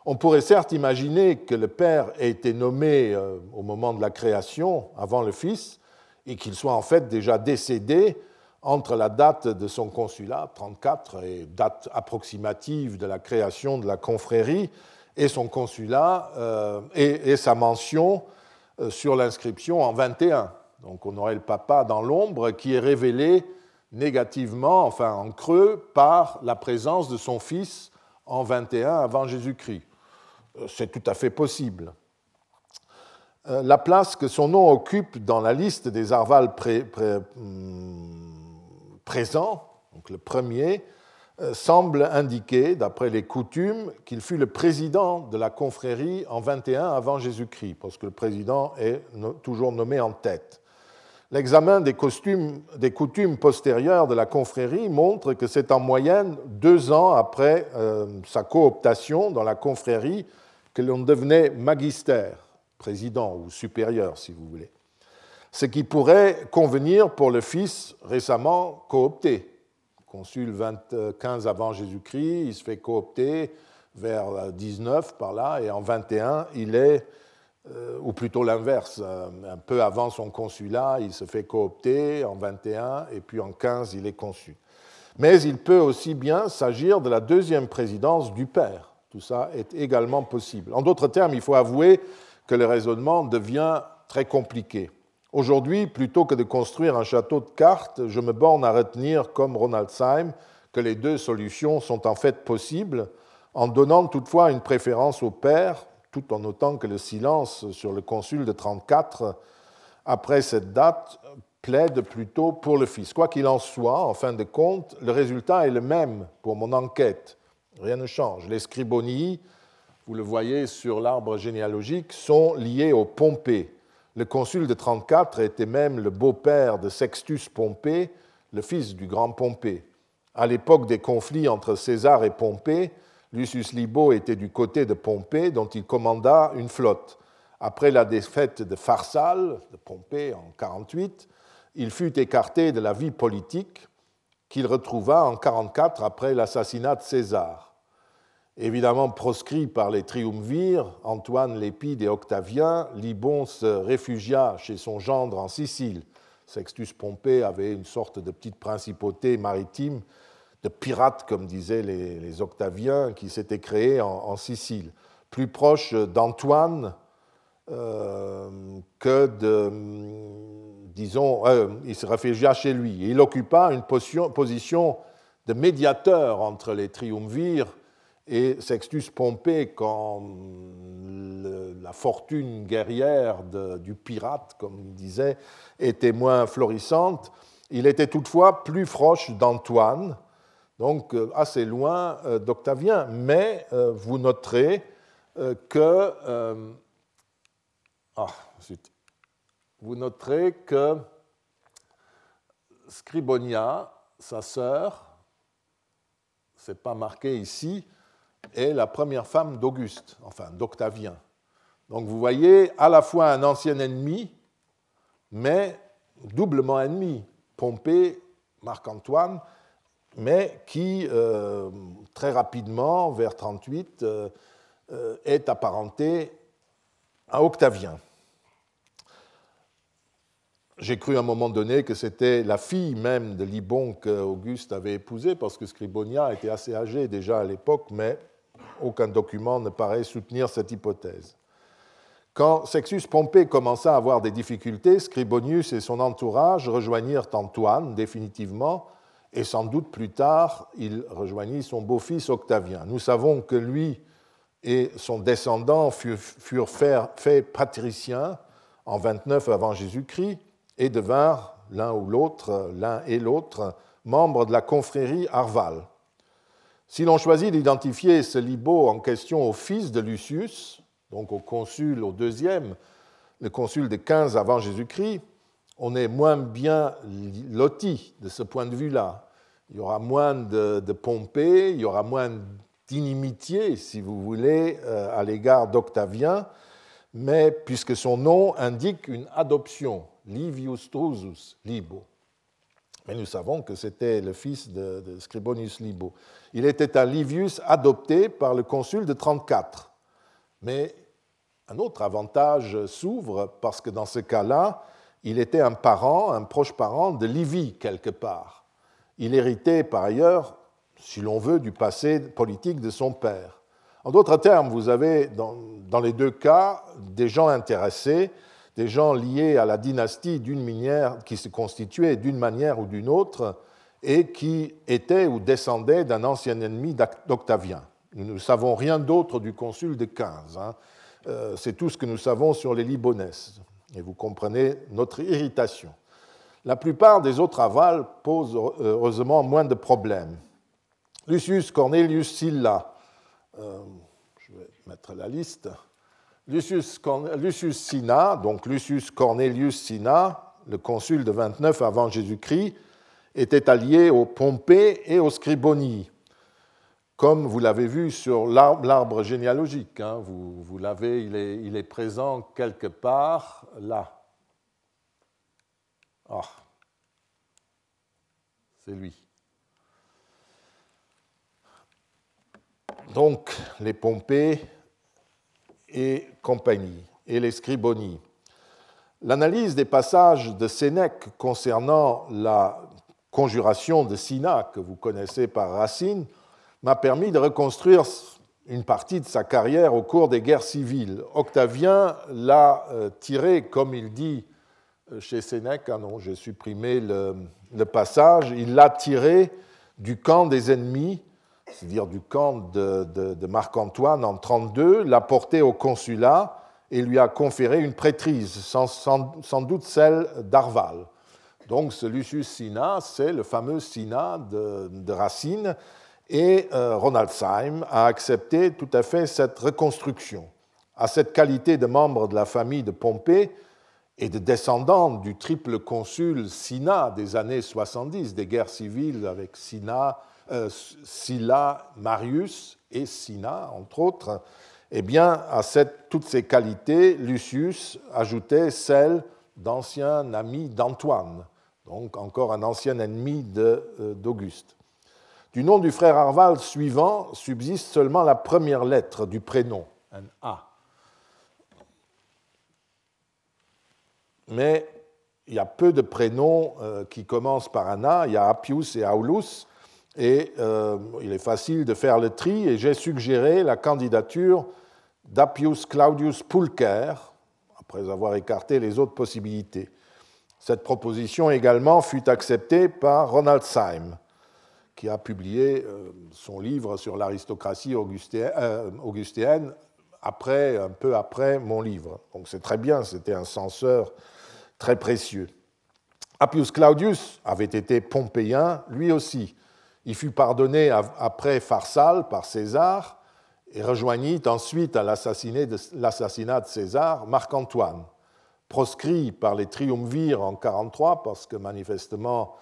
On pourrait certes imaginer que le Père ait été nommé euh, au moment de la création, avant le Fils, et qu'il soit en fait déjà décédé entre la date de son consulat, 34, et date approximative de la création de la confrérie, et son consulat euh, et, sa mention euh, sur l'inscription en 21. Donc on aurait le papa dans l'ombre qui est révélé négativement, enfin en creux, par la présence de son fils en 21 avant Jésus-Christ. Euh, c'est tout à fait possible. La place que son nom occupe dans la liste des arvals hmm, présents, donc le premier, euh, semble indiquer, d'après les coutumes, qu'il fut le président de la confrérie en 21 avant Jésus-Christ, parce que le président est toujours nommé en tête. L'examen des, des, coutumes postérieures de la confrérie montre que c'est en moyenne deux ans après euh, sa cooptation dans la confrérie que l'on devenait magister, président ou supérieur si vous voulez. Ce qui pourrait convenir pour le fils récemment coopté consul 25 avant Jésus-Christ, il se fait coopter vers 19 par là, et en 21, il est, euh, ou plutôt l'inverse, euh, un peu avant son consulat, il se fait coopter en 21, et puis en 15, il est consul. Mais il peut aussi bien s'agir de la deuxième présidence du Père. Tout ça est également possible. En d'autres termes, il faut avouer que le raisonnement devient très compliqué. Aujourd'hui, plutôt que de construire un château de cartes, je me borne à retenir, comme Ronald Syme, que les deux solutions sont en fait possibles, en donnant toutefois une préférence au père, tout en notant que le silence sur le consul de 34, après cette date, plaide plutôt pour le fils. Quoi qu'il en soit, en fin de compte, le résultat est le même pour mon enquête. Rien ne change. Les scribonies, vous le voyez sur l'arbre généalogique, sont liés aux Pompées le consul de 34 était même le beau-père de Sextus Pompée, le fils du grand Pompée. À l'époque des conflits entre César et Pompée, Lucius Libo était du côté de Pompée, dont il commanda une flotte. Après la défaite de Pharsale, de Pompée en 48, il fut écarté de la vie politique qu'il retrouva en 44 après l'assassinat de César. Évidemment proscrit par les triumvirs, Antoine Lépide et Octavien, Libon se réfugia chez son gendre en Sicile. Sextus Pompée avait une sorte de petite principauté maritime, de pirate, comme disaient les, Octaviens, qui s'était créée en, Sicile, plus proche d'Antoine euh, que de, disons, euh, il se réfugia chez lui. il occupa une position de médiateur entre les triumvirs et Sextus Pompée, quand la fortune guerrière du pirate, comme il disait, était moins florissante, il était toutefois plus proche d'Antoine, donc euh, assez loin euh, d'Octavien. Mais euh, vous noterez que ah, vous noterez que Scribonia, sa sœur, c'est pas marqué ici, est la première femme d'Auguste, enfin d'Octavien. Donc vous voyez à la fois un ancien ennemi, mais doublement ennemi, Pompée, Marc-Antoine, mais qui euh, très rapidement, vers 38, euh, euh, est apparenté à Octavien. J'ai cru à un moment donné que c'était la fille même de Libon qu'Auguste avait épousée, parce que Scribonia était assez âgé déjà à l'époque, mais aucun document ne paraît soutenir cette hypothèse. Quand Sextus Pompée commença à avoir des difficultés, Scribonius et son entourage rejoignirent Antoine définitivement, et sans doute plus tard, il rejoignit son beau-fils Octavien. Nous savons que lui et son descendant furent faits patriciens en 29 avant Jésus-Christ et devinrent l'un ou l'autre, l'un et l'autre, membres de la confrérie Arval. Si l'on choisit d'identifier ce Libo en question au fils de Lucius, donc au consul, au deuxième, le consul de 15 avant Jésus-Christ, on est moins bien loti de ce point de vue-là. Il y aura moins de, de Pompée, il y aura moins d'inimitié, si vous voulez, euh, à l'égard d'Octavien, mais puisque son nom indique une adoption, Livius Drusus Libo. Mais nous savons que c'était le fils de, Scribonius Libo. Il était un Livius adopté par le consul de 34. Mais un autre avantage s'ouvre parce que dans ce cas-là, il était un parent, un proche parent de Livie quelque part. Il héritait par ailleurs, si l'on veut, du passé politique de son père. En d'autres termes, vous avez dans, les deux cas des gens intéressés, des gens liés à la dynastie d'une manière qui se constituait d'une manière ou d'une autre et qui étaient ou descendaient d'un ancien ennemi d'Octavien. Nous ne savons rien d'autre du consul de 15. Hein. Euh, c'est tout ce que nous savons sur les Libonaises. Et vous comprenez notre irritation. La plupart des autres avals posent heureusement moins de problèmes. Lucius Cornelius Silla, euh, je vais mettre la liste. Lucius, Sina, donc Lucius Cornelius Sina, le consul de 29 avant Jésus-Christ, était allié aux Pompées et aux Scribonies comme vous l'avez vu sur l'arbre généalogique. Hein, vous, l'avez, il est, il est, présent quelque part là. Ah, c'est lui. Donc, les Pompées et compagnie, et les Scribonies. L'analyse des passages de Sénèque concernant la conjuration de Sina, que vous connaissez par Racine, m'a permis de reconstruire une partie de sa carrière au cours des guerres civiles. Octavien l'a euh, tiré, comme il dit euh, chez Sénèque, ah non, j'ai supprimé le, passage, il l'a tiré du camp des ennemis, c'est-à-dire du camp de, Marc-Antoine en 32, l'a porté au consulat et lui a conféré une prêtrise, sans, doute celle d'Arval. Donc ce Lucius Sina, c'est le fameux Sina de Racine, et euh, Ronald Syme a accepté tout à fait cette reconstruction. À cette qualité de membre de la famille de Pompée et de descendant du triple consul Sina des années 70, des guerres civiles avec Sina, euh, Silla, Marius et Sina, entre autres, eh bien, à toutes ces qualités, Lucius ajoutait celle d'ancien ami d'Antoine, donc encore un ancien ennemi euh, d'Auguste. Du nom du frère Arval suivant subsiste seulement la première lettre du prénom, un A. Mais il y a peu de prénoms euh, qui commencent par un A. Il y a Appius et Aulus. Et euh, il est facile de faire le tri. Et j'ai suggéré la candidature d'Appius Claudius Pulcher, après avoir écarté les autres possibilités. Cette proposition également fut acceptée par Ronald Syme qui a publié euh, son livre sur l'aristocratie euh, augustéenne après, un peu après mon livre. Donc c'est très bien, c'était un censeur très précieux. Appius Claudius avait été pompéien, lui aussi. Il fut pardonné après Pharsale par César et rejoignit ensuite à l'assassinat de César Marc-Antoine. Proscrit par les triumvirs en 43, parce que manifestement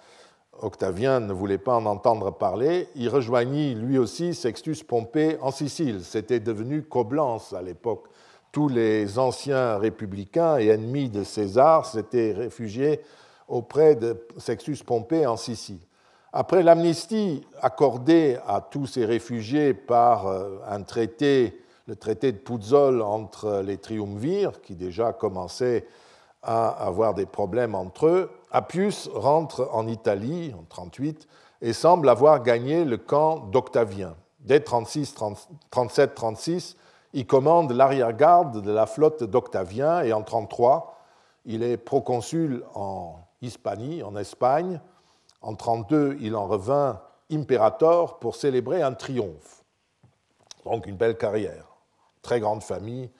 Octavien ne voulait pas en entendre parler, il rejoignit lui aussi Sextus Pompée en Sicile. C'était devenu Coblence à l'époque. Tous les anciens républicains et ennemis de César s'étaient réfugiés auprès de Sextus Pompée en Sicile. Après l'amnistie accordée à tous ces réfugiés par euh, un traité, le traité de Puzzol entre les triumvirs, qui déjà commençait à avoir des problèmes entre eux, Appius rentre en Italie en 38 et semble avoir gagné le camp d'Octavien. Dès 37-36, il commande l'arrière-garde de la flotte d'Octavien et en 33, il est proconsul en Hispanie, en Espagne. En 32, il en revint impérator pour célébrer un triomphe. Donc une belle carrière, très grande famille,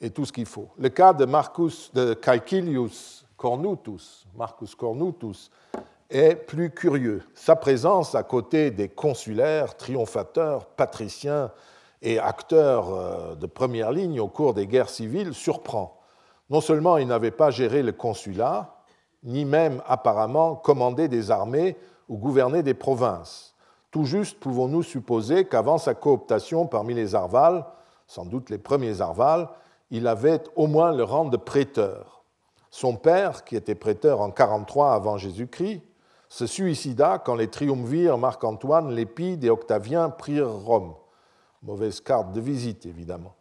et tout ce qu'il faut. Le cas de Marcus Caecilius Cornutus, Marcus Cornutus, est plus curieux. Sa présence à côté des consulaires, triomphateurs, patriciens et acteurs euh, de première ligne au cours des guerres civiles surprend. Non seulement il n'avait pas géré le consulat, ni même apparemment commandé des armées ou gouverné des provinces. Tout juste pouvons-nous supposer qu'avant sa cooptation parmi les Arvales, sans doute les premiers Arvales, il avait au moins le rang de prêteur. Son père, qui était prêteur en 43 avant Jésus-Christ, se suicida quand les triumvirs Marc-Antoine, Lépide et Octavien prirent Rome. Mauvaise carte de visite, évidemment.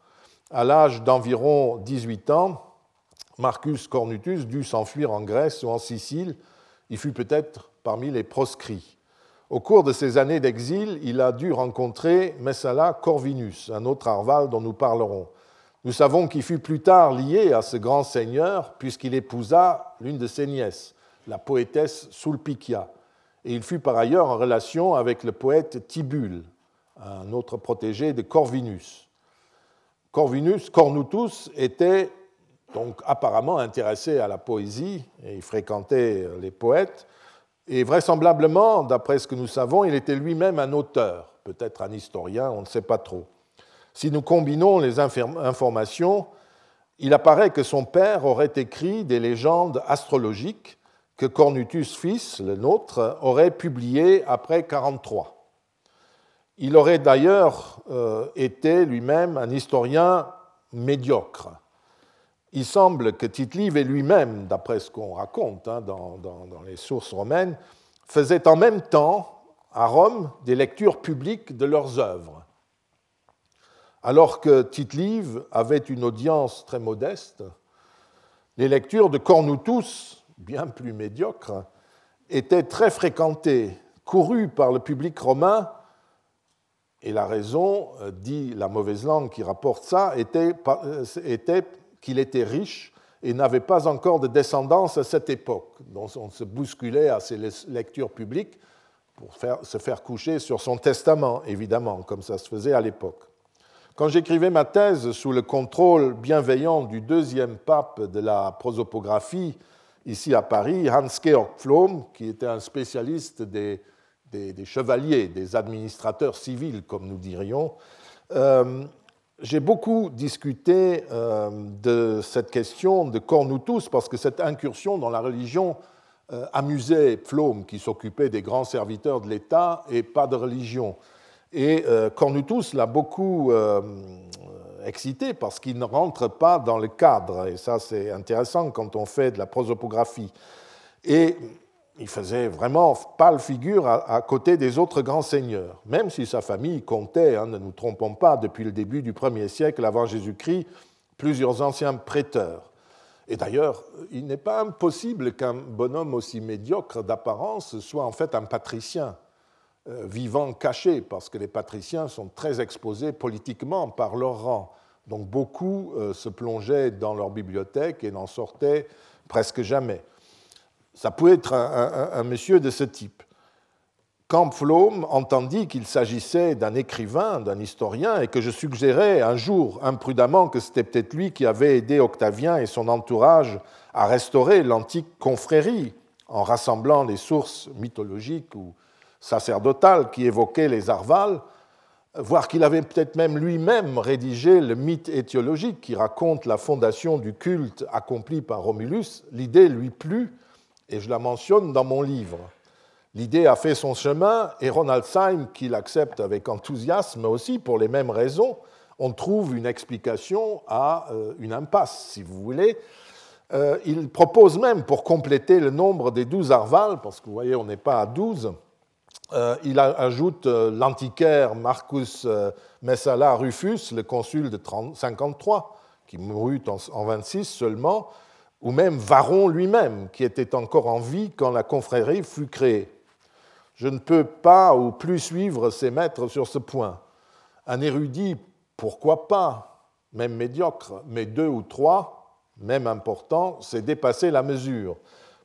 À l'âge d'environ 18 ans, Marcus Cornutus dut s'enfuir en Grèce ou en Sicile. Il fut peut-être parmi les proscrits. Au cours de ces années d'exil, il a dû rencontrer Messala Corvinus, un autre Arval dont nous parlerons. Nous savons qu'il fut plus tard lié à ce grand seigneur puisqu'il épousa l'une de ses nièces, la poétesse Sulpicia, et il fut par ailleurs en relation avec le poète Tibulle, un autre protégé de Corvinus. Corvinus, Cornutus, était donc apparemment intéressé à la poésie et il fréquentait les poètes. Et vraisemblablement, d'après ce que nous savons, il était lui-même un auteur, peut-être un historien, on ne sait pas trop. Si nous combinons les informations, il apparaît que son père aurait écrit des légendes astrologiques que Cornutus fils, le nôtre, aurait publiées après 43. Il aurait d'ailleurs euh, été lui-même un historien médiocre. Il semble que tite et lui-même, d'après ce qu'on raconte hein, dans, les sources romaines, faisaient en même temps à Rome des lectures publiques de leurs œuvres. Alors que tite avait une audience très modeste, les lectures de Cornutus, bien plus médiocres, étaient très fréquentées, courues par le public romain, et la raison, euh, dit la mauvaise langue qui rapporte ça, était, euh, était qu'il était riche et n'avait pas encore de descendance à cette époque. Donc on se bousculait à ses lectures publiques pour se faire coucher sur son testament, évidemment, comme ça se faisait à l'époque. Quand j'écrivais ma thèse sous le contrôle bienveillant du deuxième pape de la prosopographie, ici à Paris, Hans-Georg Pflaum, qui était un spécialiste des, chevaliers, des administrateurs civils, comme nous dirions, euh, j'ai beaucoup discuté euh, de cette question de Cornutus parce que cette incursion dans la religion euh, amusait Pflaum, qui s'occupait des grands serviteurs de l'État et pas de religion. Et euh, l'a beaucoup excité parce qu'il ne rentre pas dans le cadre. Et ça, c'est intéressant quand on fait de la prosopographie. Et il faisait vraiment pâle figure à, côté des autres grands seigneurs, même si sa famille comptait, hein, ne nous trompons pas, depuis le début du 1er siècle avant Jésus-Christ, plusieurs anciens prêteurs. Et d'ailleurs, il n'est pas impossible qu'un bonhomme aussi médiocre d'apparence soit en fait un patricien, euh, vivant caché, parce que les patriciens sont très exposés politiquement par leur rang. Donc beaucoup euh, se plongeaient dans leur bibliothèque et n'en sortaient presque jamais ça pouvait être un, monsieur de ce type. Pflaum entendit qu'il s'agissait d'un écrivain, d'un historien, et que je suggérais un jour imprudemment que c'était peut-être lui qui avait aidé Octavien et son entourage à restaurer l'antique confrérie en rassemblant les sources mythologiques ou sacerdotales qui évoquaient les Arvales, voire qu'il avait peut-être même lui-même rédigé le mythe étiologique qui raconte la fondation du culte accompli par Romulus, l'idée lui plut et je la mentionne dans mon livre. L'idée a fait son chemin et Ronald Syme, qui l'accepte avec enthousiasme aussi pour les mêmes raisons, on trouve une explication à euh, une impasse, si vous voulez. Euh, il propose même, pour compléter le nombre des douze arvales, parce que vous voyez, on n'est pas à douze, euh, il ajoute l'antiquaire Marcus Messala Rufus, le consul de 53, qui mourut en 26 seulement, ou même Varon lui-même, qui était encore en vie quand la confrérie fut créée. Je ne peux pas ou plus suivre ses maîtres sur ce point. Un érudit, pourquoi pas, même médiocre, mais deux ou trois, même importants, c'est dépasser la mesure.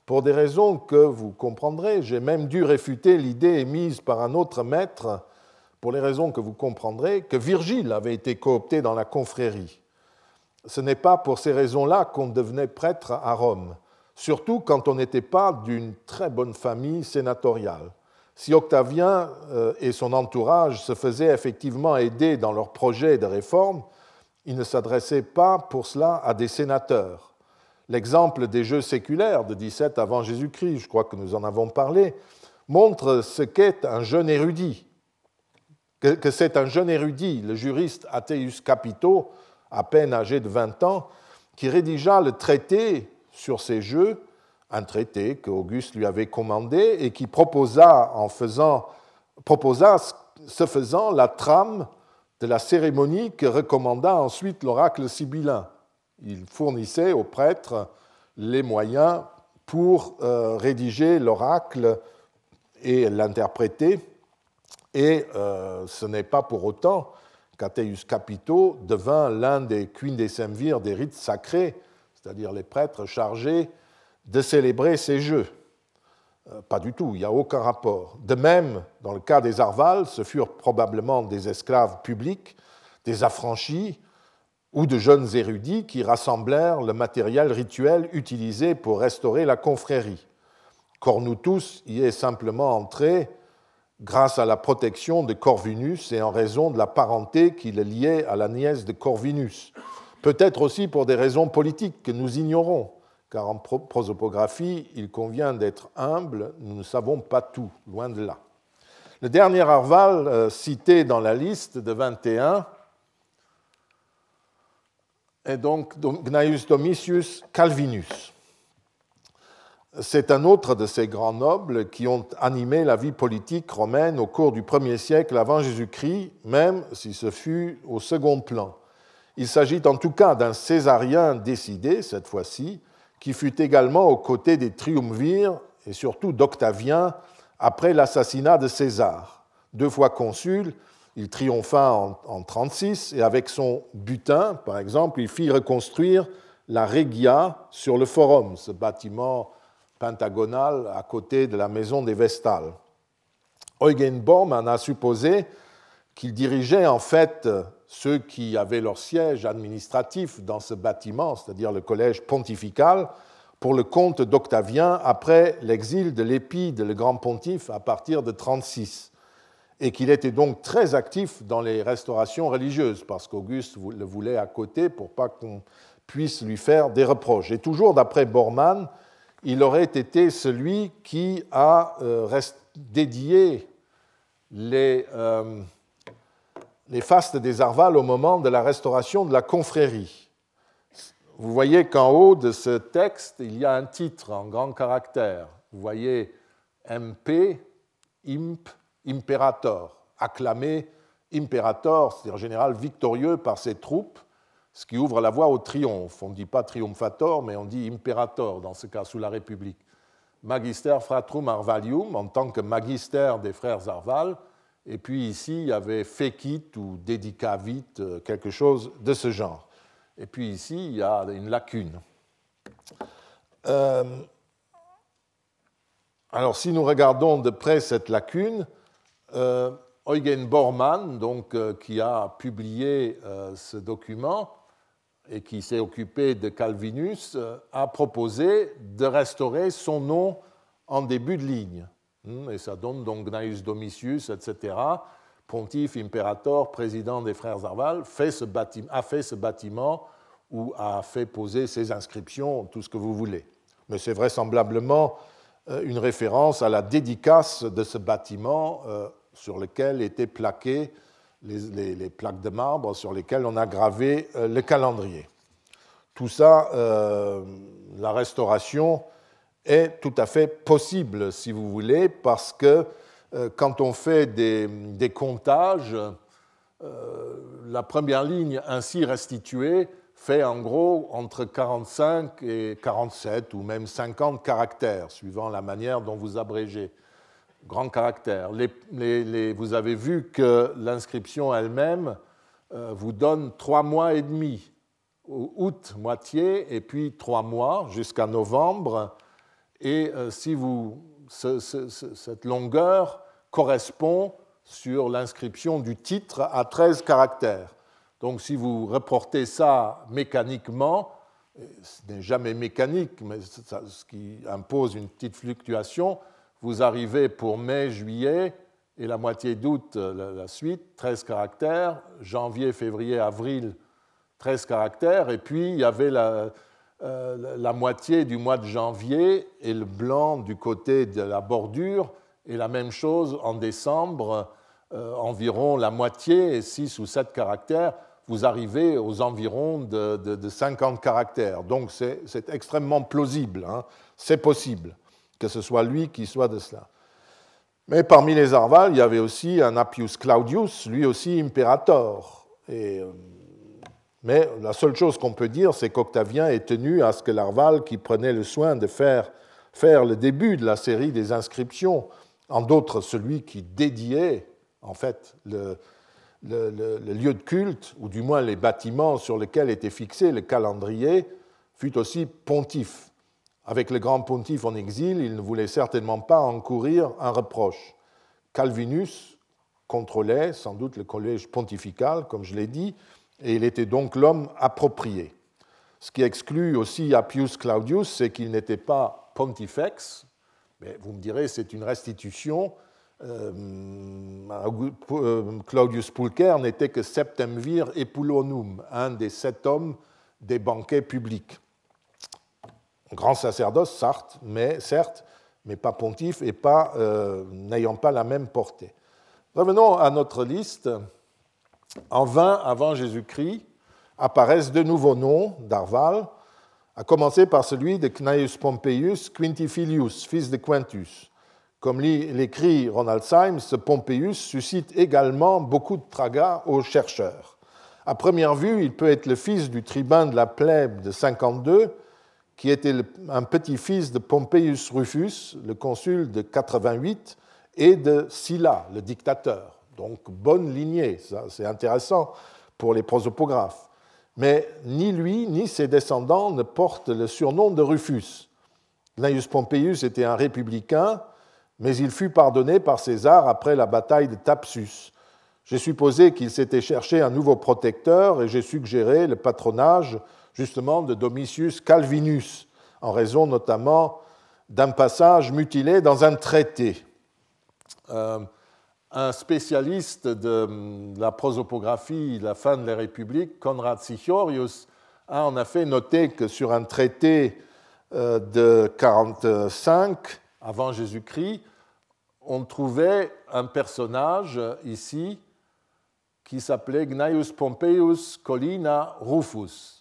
Pour des raisons que vous comprendrez, j'ai même dû réfuter l'idée émise par un autre maître, pour les raisons que vous comprendrez, que Virgile avait été coopté dans la confrérie ce n'est pas pour ces raisons-là qu'on devenait prêtre à Rome, surtout quand on n'était pas d'une très bonne famille sénatoriale. Si Octavien euh, et son entourage se faisaient effectivement aider dans leurs projets de réforme, ils ne s'adressaient pas pour cela à des sénateurs. L'exemple des jeux séculaires de 17 avant Jésus-Christ, je crois que nous en avons parlé, montre ce qu'est un jeune érudit, que c'est un jeune érudit, le juriste Athéus Capito, à peine âgé de 20 ans, qui rédigea le traité sur ces jeux un traité qu'Auguste lui avait commandé et qui proposa, en faisant, proposa, ce faisant, la trame de la cérémonie que recommanda ensuite l'oracle sibyllin. Il fournissait aux prêtres les moyens pour euh, rédiger l'oracle et l'interpréter. Et euh, ce n'est pas pour autant qu'Atheus Capito devint l'un des quindécemvirs des rites sacrés, c'est-à-dire les prêtres chargés de célébrer ces jeux. Euh, pas du tout, il n'y a aucun rapport. De même, dans le cas des Arvals, ce furent probablement des esclaves publics, des affranchis ou de jeunes érudits qui rassemblèrent le matériel rituel utilisé pour restaurer la confrérie. Cornutus y est simplement entré grâce à la protection de Corvinus et en raison de la parenté qui le liait à la nièce de Corvinus. Peut-être aussi pour des raisons politiques que nous ignorons, car en prosopographie, il convient d'être humble, nous ne savons pas tout, loin de là. Le dernier Arval euh, cité dans la liste de 21 est donc Gnaeus Domitius Calvinus. C'est un autre de ces grands nobles qui ont animé la vie politique romaine au cours du premier siècle avant Jésus-Christ, même si ce fut au second plan. Il s'agit en tout cas d'un Césarien décidé, cette fois-ci, qui fut également aux côtés des triumvirs et surtout d'Octavien après l'assassinat de César. Deux fois consul, il triompha en, en 36 et avec son butin, par exemple, il fit reconstruire la Regia sur le Forum, ce bâtiment pentagonal à côté de la maison des Vestales. Eugen Borm en a supposé qu'il dirigeait en fait ceux qui avaient leur siège administratif dans ce bâtiment, c'est-à-dire le collège pontifical, pour le compte d'Octavien après l'exil de l'épide, le grand pontife, à partir de 36, et qu'il était donc très actif dans les restaurations religieuses, parce qu'Auguste le voulait à côté pour pas qu'on puisse lui faire des reproches. Et toujours d'après Bormann, il aurait été celui qui a euh, dédié les euh, les fastes des Arvales au moment de la restauration de la confrérie. Vous voyez qu'en haut de ce texte, il y a un titre en grand caractère. Vous voyez MP, imp, imperator, acclamé imperator, c'est-à-dire général victorieux par ses troupes, ce qui ouvre la voie au triomphe. On ne dit pas triumphator, mais on dit imperator, dans ce cas, sous la République. Magister fratrum Arvalium, en tant que magister des frères Arval, et puis ici, il y avait fekit ou dédicavit, euh, quelque chose de ce genre. Et puis ici, il y a une lacune. Euh, alors, si nous regardons de près cette lacune, euh, Eugen Bormann, donc, qui a publié ce document et qui s'est occupé de Calvinus, a proposé de restaurer son nom en début de ligne. Hmm, et ça donne donc Gnaeus Domitius, etc. Pontife, impérator, président des frères Arval, a fait ce bâtiment ou a fait poser ses inscriptions, tout ce que vous voulez. Mais c'est vraisemblablement euh, une référence à la dédicace de ce bâtiment euh, sur lequel étaient plaquées les, plaques de marbre sur lesquelles on a gravé euh, le calendrier. Tout ça, la restauration est tout à fait possible, si vous voulez, parce que euh, quand on fait des, comptages, euh, la première ligne ainsi restituée fait en gros entre 45 et 47 ou même 50 caractères, suivant la manière dont vous abrégez. Grand caractère. vous avez vu que l'inscription elle-même euh, vous donne trois mois et demi. Août, moitié, et puis trois mois jusqu'à novembre et euh, si vous, cette longueur correspond sur l'inscription du titre à 13 caractères. Donc si vous reportez ça mécaniquement, ce n'est jamais mécanique, mais ce qui impose une petite fluctuation, vous arrivez pour mai, juillet, et la moitié d'août, la suite, 13 caractères, janvier, février, avril, 13 caractères, et puis il y avait la, euh, la moitié du mois de janvier et le blanc du côté de la bordure, et la même chose en décembre, euh, environ la moitié, 6 ou 7 caractères. vous arrivez aux environs de, 50 caractères. Donc c'est extrêmement plausible, hein. c'est possible que ce soit lui qui soit de cela. Mais parmi les Arvales, il y avait aussi un Appius Claudius, lui aussi impérator. Euh, mais la seule chose qu'on peut dire, c'est qu'Octavien est tenu à ce que l'Arval, qui prenait le soin de faire, faire le début de la série des inscriptions, en d'autres celui qui dédiait en fait le, le, lieu de culte, ou du moins les bâtiments sur lesquels était fixé le calendrier, fut aussi pontife. Avec le grand pontife en exil, il ne voulait certainement pas encourir un reproche. Calvinus contrôlait sans doute le collège pontifical, comme je l'ai dit, et il était donc l'homme approprié. Ce qui exclut aussi Appius Claudius, c'est qu'il n'était pas pontifex, mais vous me direz, c'est une restitution euh, euh, Claudius Pulcher n'était que septemvir epulonum, un des sept hommes des banquets publics. Grand sacerdoce, certes, mais, certes, mais pas pontife et euh, n'ayant pas la même portée. Revenons à notre liste. En 20 avant Jésus-Christ apparaissent de nouveaux noms d'Arval, à commencer par celui de Cnaeus Pompeius Quintifilius, fils de Quintus. Comme l'écrit Ronald Symes, ce Pompeius suscite également beaucoup de tragas aux chercheurs. À première vue, il peut être le fils du tribun de la plèbe de 52, qui était un petit-fils de Pompeius Rufus, le consul de 88, et de Sylla, le dictateur. Donc bonne lignée, c'est intéressant pour les prosopographes. Mais ni lui ni ses descendants ne portent le surnom de Rufus. Gnaeus Pompeius était un républicain mais il fut pardonné par César après la bataille de Thapsus. J'ai supposé qu'il s'était cherché un nouveau protecteur et j'ai suggéré le patronage justement de Domitius Calvinus, en raison notamment d'un passage mutilé dans un traité. Euh, un spécialiste de la prosopographie la fin de la République, Conrad Sichorius, a en effet noté que sur un traité euh, de 45, avant Jésus-Christ, on trouvait un personnage ici qui s'appelait Gnaeus Pompeius Collina Rufus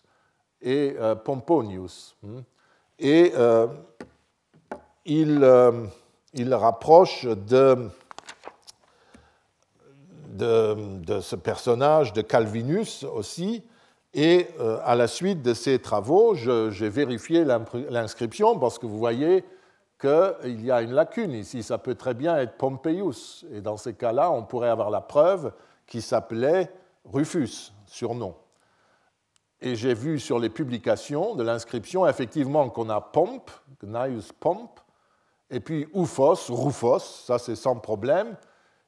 et euh, Pomponius. Hmm. Et euh, il, euh, il, rapproche de, de, ce personnage de Calvinus aussi. Et à la suite de ces travaux, j'ai vérifié l'inscription parce que vous voyez, qu'il y a une lacune ici. Ça peut très bien être Pompeius. Et dans ces cas-là, on pourrait avoir la preuve qu'il s'appelait Rufus, surnom. Et j'ai vu sur les publications de l'inscription, effectivement, qu'on a Pomp, Gnaeus Pomp, et puis Ufos, Rufos, ça c'est sans problème.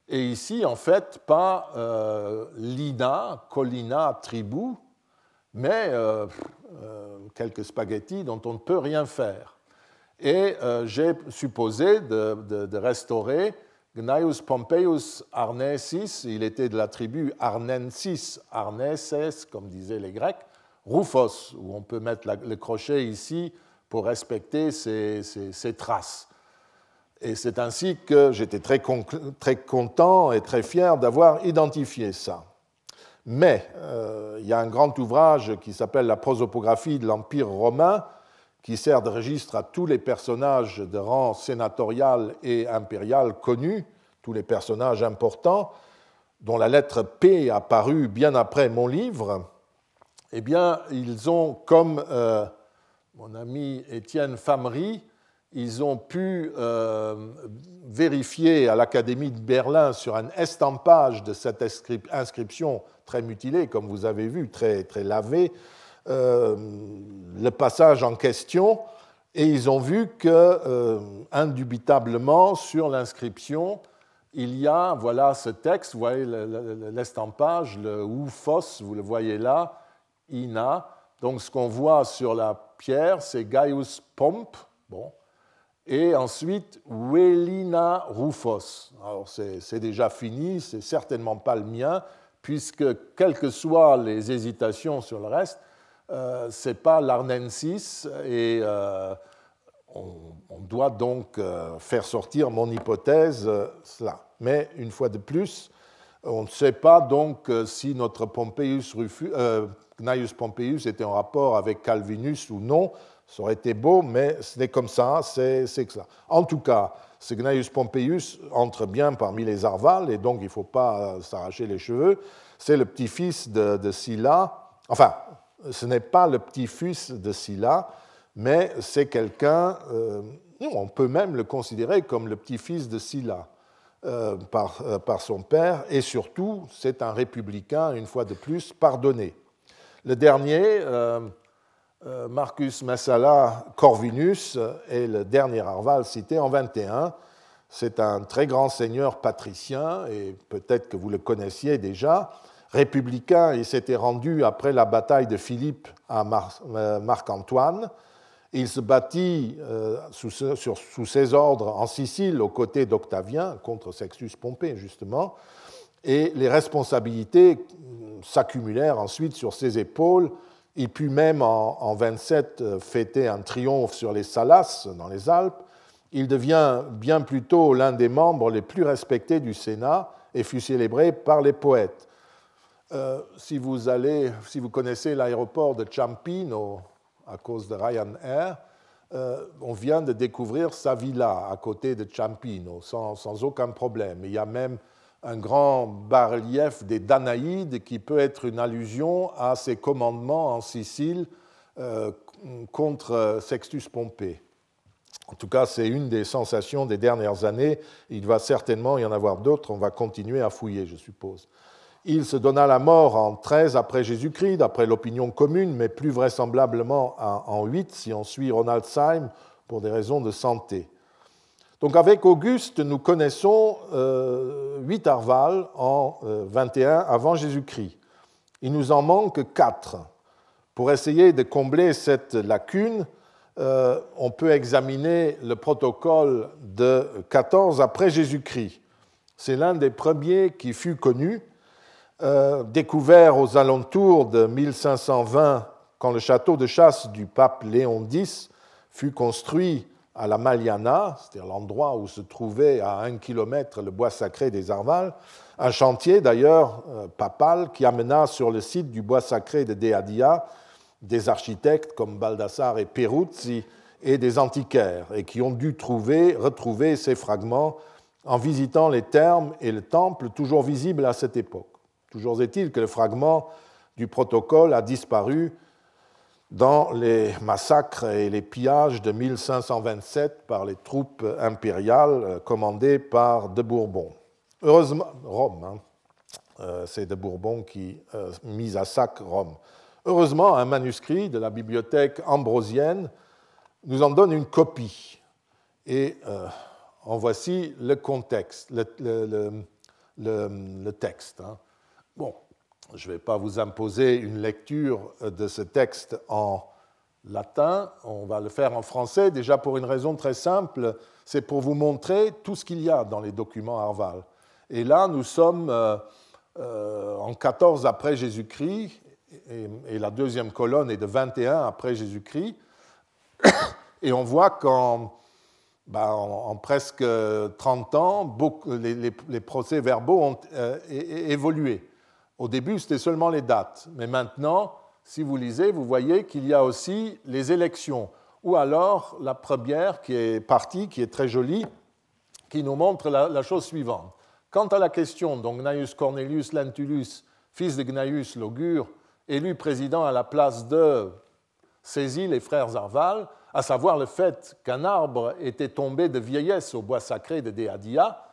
Et ici, en fait, pas euh, Lina, Colina, Tribu, mais euh, euh, quelques spaghettis dont on ne peut rien faire. Et j'ai supposé de, restaurer Gnaeus Pompeius Arnesis, il était de la tribu Arnensis, Arneses, comme disaient les Grecs, Rufos, où on peut mettre le crochet ici pour respecter ces, traces. Et c'est ainsi que j'étais très, content et très fier d'avoir identifié ça. Mais euh, il y a un grand ouvrage qui s'appelle La prosopographie de l'Empire romain, qui sert de registre à tous les personnages de rang sénatorial et impérial connus, tous les personnages importants, dont la lettre P a paru bien après mon livre, eh bien, ils ont, comme euh, mon ami Étienne Famery, ils ont pu euh, vérifier à l'Académie de Berlin sur un estampage de cette inscription très mutilée, comme vous avez vu, très, très lavée, euh, le passage en question. Et ils ont vu que, indubitablement, sur l'inscription, il y a, voilà ce texte, vous voyez l'estampage, le oufos, vous le voyez là, ina. Donc ce qu'on voit sur la pierre, c'est Gaius Pomp, bon, et ensuite Welina Rufos. Alors c'est déjà fini, c'est certainement pas le mien, puisque quelles que soient les hésitations sur le reste, euh, ce n'est pas l'arnensis et euh, on, doit donc euh, faire sortir mon hypothèse cela. Mais une fois de plus, On ne sait pas donc si notre Pompeius Rufus, Gnaeus Pompeius était en rapport avec Calvinus ou non. Ça aurait été beau, mais c'est comme ça, c'est que ça. En tout cas, ce Gnaeus Pompeius entre bien parmi les Arvales, et donc il ne faut pas s'arracher les cheveux. C'est le petit-fils de, de Sylla. Enfin, ce n'est pas le petit-fils de Sylla, mais c'est quelqu'un, euh, on peut même le considérer comme le petit-fils de Sylla euh, euh, par, son père, et surtout, c'est un républicain, une fois de plus, pardonné. Le dernier, Marcus Massala Corvinus, est le dernier Arval cité en 21. C'est un très grand seigneur patricien, et peut-être que vous le connaissiez déjà républicain, il s'était rendu après la bataille de Philippe à euh, Marc-Antoine. Il se battit euh, sous, ses ordres en Sicile aux côtés d'Octavien contre Sextus Pompée, justement, et les responsabilités s'accumulèrent ensuite sur ses épaules. Il put même en, 27 euh, fêter un triomphe sur les Salas, dans les Alpes. Il devient bien plus tôt l'un des membres les plus respectés du Sénat et fut célébré par les poètes. Euh, si, vous allez, si vous connaissez l'aéroport de Ciampino à cause de Ryanair, euh, on vient de découvrir sa villa à côté de Ciampino sans, sans, aucun problème. Il y a même un grand bas-relief des Danaïdes qui peut être une allusion à ses commandements en Sicile euh, contre Sextus Pompée. En tout cas, c'est une des sensations des dernières années. Il va certainement y en avoir d'autres. On va continuer à fouiller, je suppose. Il se donna la mort en 13 après Jésus-Christ, d'après l'opinion commune, mais plus vraisemblablement en 8 si on suit Ronald Syme pour des raisons de santé. Donc avec Auguste, nous connaissons euh, 8 Arval en 21 euh, avant Jésus-Christ. Il nous en manque 4. Pour essayer de combler cette lacune, euh, on peut examiner le protocole de 14 après Jésus-Christ. C'est l'un des premiers qui fut connu euh, découvert aux alentours de 1520, quand le château de chasse du pape Léon X fut construit à la Maliana, c'est-à-dire l'endroit où se trouvait à un kilomètre le bois sacré des Arvales, un chantier d'ailleurs euh, papal qui amena sur le site du bois sacré de Deadia des architectes comme Baldassare et Peruzzi et des antiquaires, et qui ont dû trouver, retrouver ces fragments en visitant les thermes et le temple toujours visibles à cette époque. Toujours est-il que le fragment du protocole a disparu dans les massacres et les pillages de 1527 par les troupes impériales euh, commandées par de Bourbon. Heureusement, Rome, hein, euh, c'est de Bourbon qui euh, mise à sac Rome. Heureusement, un manuscrit de la bibliothèque ambrosienne nous en donne une copie. Et en voici le contexte, le, texte. Hein. Je ne vais pas vous imposer une lecture de ce texte en latin, on va le faire en français, déjà pour une raison très simple, c'est pour vous montrer tout ce qu'il y a dans les documents Arval. Et là, nous sommes euh, euh, en 14 après Jésus-Christ, et, la deuxième colonne est de 21 après Jésus-Christ, et on voit qu'en bah, presque 30 ans, les, procès-verbaux ont euh, évolué. Au début, c'était seulement les dates, mais maintenant, si vous lisez, vous voyez qu'il y a aussi les élections, ou alors la première qui est partie, qui est très jolie, qui nous montre la, chose suivante. Quant à la question, donc Gnaeus Cornelius Lentulus, fils de Gnaeus l'augure, élu président à la place de saisit les frères Arval, à savoir le fait qu'un arbre était tombé de vieillesse au bois sacré de Deadia,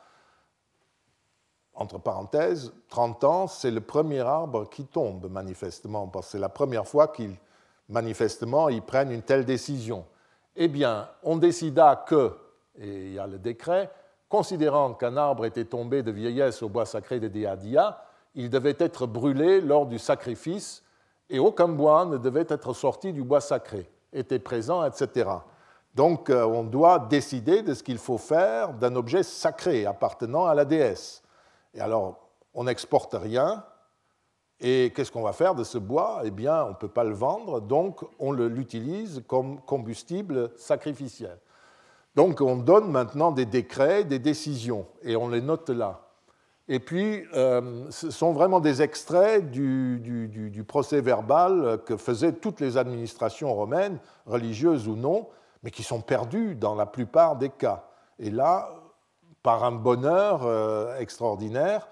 entre parenthèses, 30 ans, c'est le premier arbre qui tombe, manifestement, parce que c'est la première fois qu'ils, manifestement, ils prennent une telle décision. Eh bien, on décida que, et il y a le décret, considérant qu'un arbre était tombé de vieillesse au bois sacré de Deadia, il devait être brûlé lors du sacrifice et aucun bois ne devait être sorti du bois sacré, était présent, etc. Donc euh, on doit décider de ce qu'il faut faire d'un objet sacré appartenant à la déesse. Et alors, on n'exporte rien. Et qu'est-ce qu'on va faire de ce bois? Eh bien, on ne peut pas le vendre, donc on l'utilise comme combustible sacrificiel. Donc on donne maintenant des décrets, des décisions, et on les note là. Et puis, euh, ce sont vraiment des extraits du, du, procès verbal que faisaient toutes les administrations romaines, religieuses ou non, mais qui sont perdus dans la plupart des cas. Et là, par un bonheur euh, extraordinaire,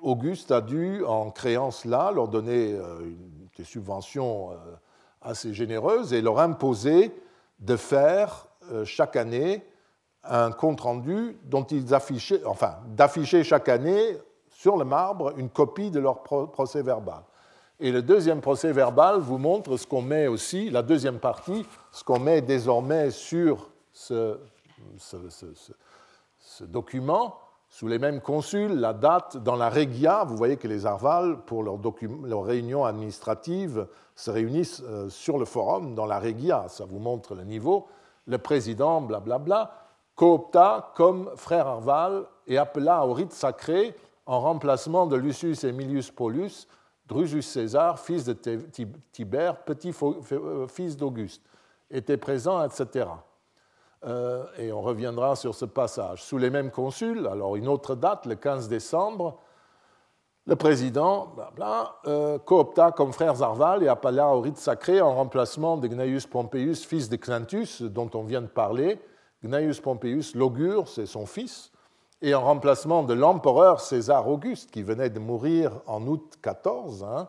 Auguste a dû, en créant cela, leur donner euh, des subventions assez généreuses et leur imposer de faire chaque année un compte-rendu dont ils affichaient, enfin, d'afficher chaque année sur le marbre une copie de leur procès verbal. Et le deuxième procès verbal vous montre ce qu'on met aussi, la deuxième partie, ce qu'on met désormais sur ce, ce, document, sous les mêmes consuls, la date dans la Regia. Vous voyez que les Arval, pour leurs leur réunions administratives, se réunissent euh, sur le forum dans la Regia. Ça vous montre le niveau. Le président, blablabla. Bla, bla coopta comme frère Arval et appela au rite sacré, en remplacement de Lucius Emilius Paulus, Drusus César, fils de Tibère, petit-fils d'Auguste, était présent, etc. Euh, et on reviendra sur ce passage. Sous les mêmes consuls, alors une autre date, le 15 décembre, le président euh, coopta comme frère Arval et appela au rite sacré en remplacement de Gnaeus Pompeius, fils de Clintus, dont on vient de parler, Gnaeus Pompeius l'augure, c'est son fils, et en remplacement de l'empereur César Auguste, qui venait de mourir en août 14, hein,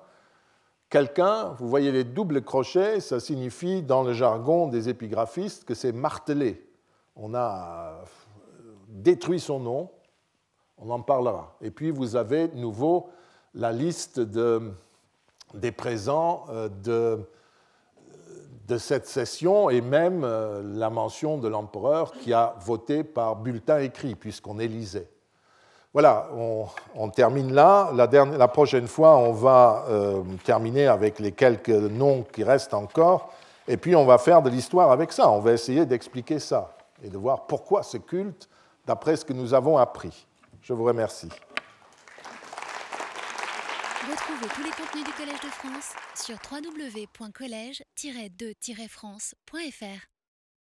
quelqu'un, vous voyez les doubles crochets, ça signifie dans le jargon des épigraphistes que c'est martelé. On a détruit son nom, on en parlera. Et puis vous avez de nouveau la liste de, des présents euh, de de cette session et même euh, la mention de l'empereur qui a voté par bulletin écrit, puisqu'on élisait. Voilà, on, termine là. La, prochaine fois, on va euh, terminer avec les quelques noms qui restent encore, et puis on va faire de l'histoire avec ça. On va essayer d'expliquer ça et de voir pourquoi ce culte, d'après ce que nous avons appris. Je vous remercie. Retrouvez tous les contenus du Collège de France sur www.colège-2-france.fr.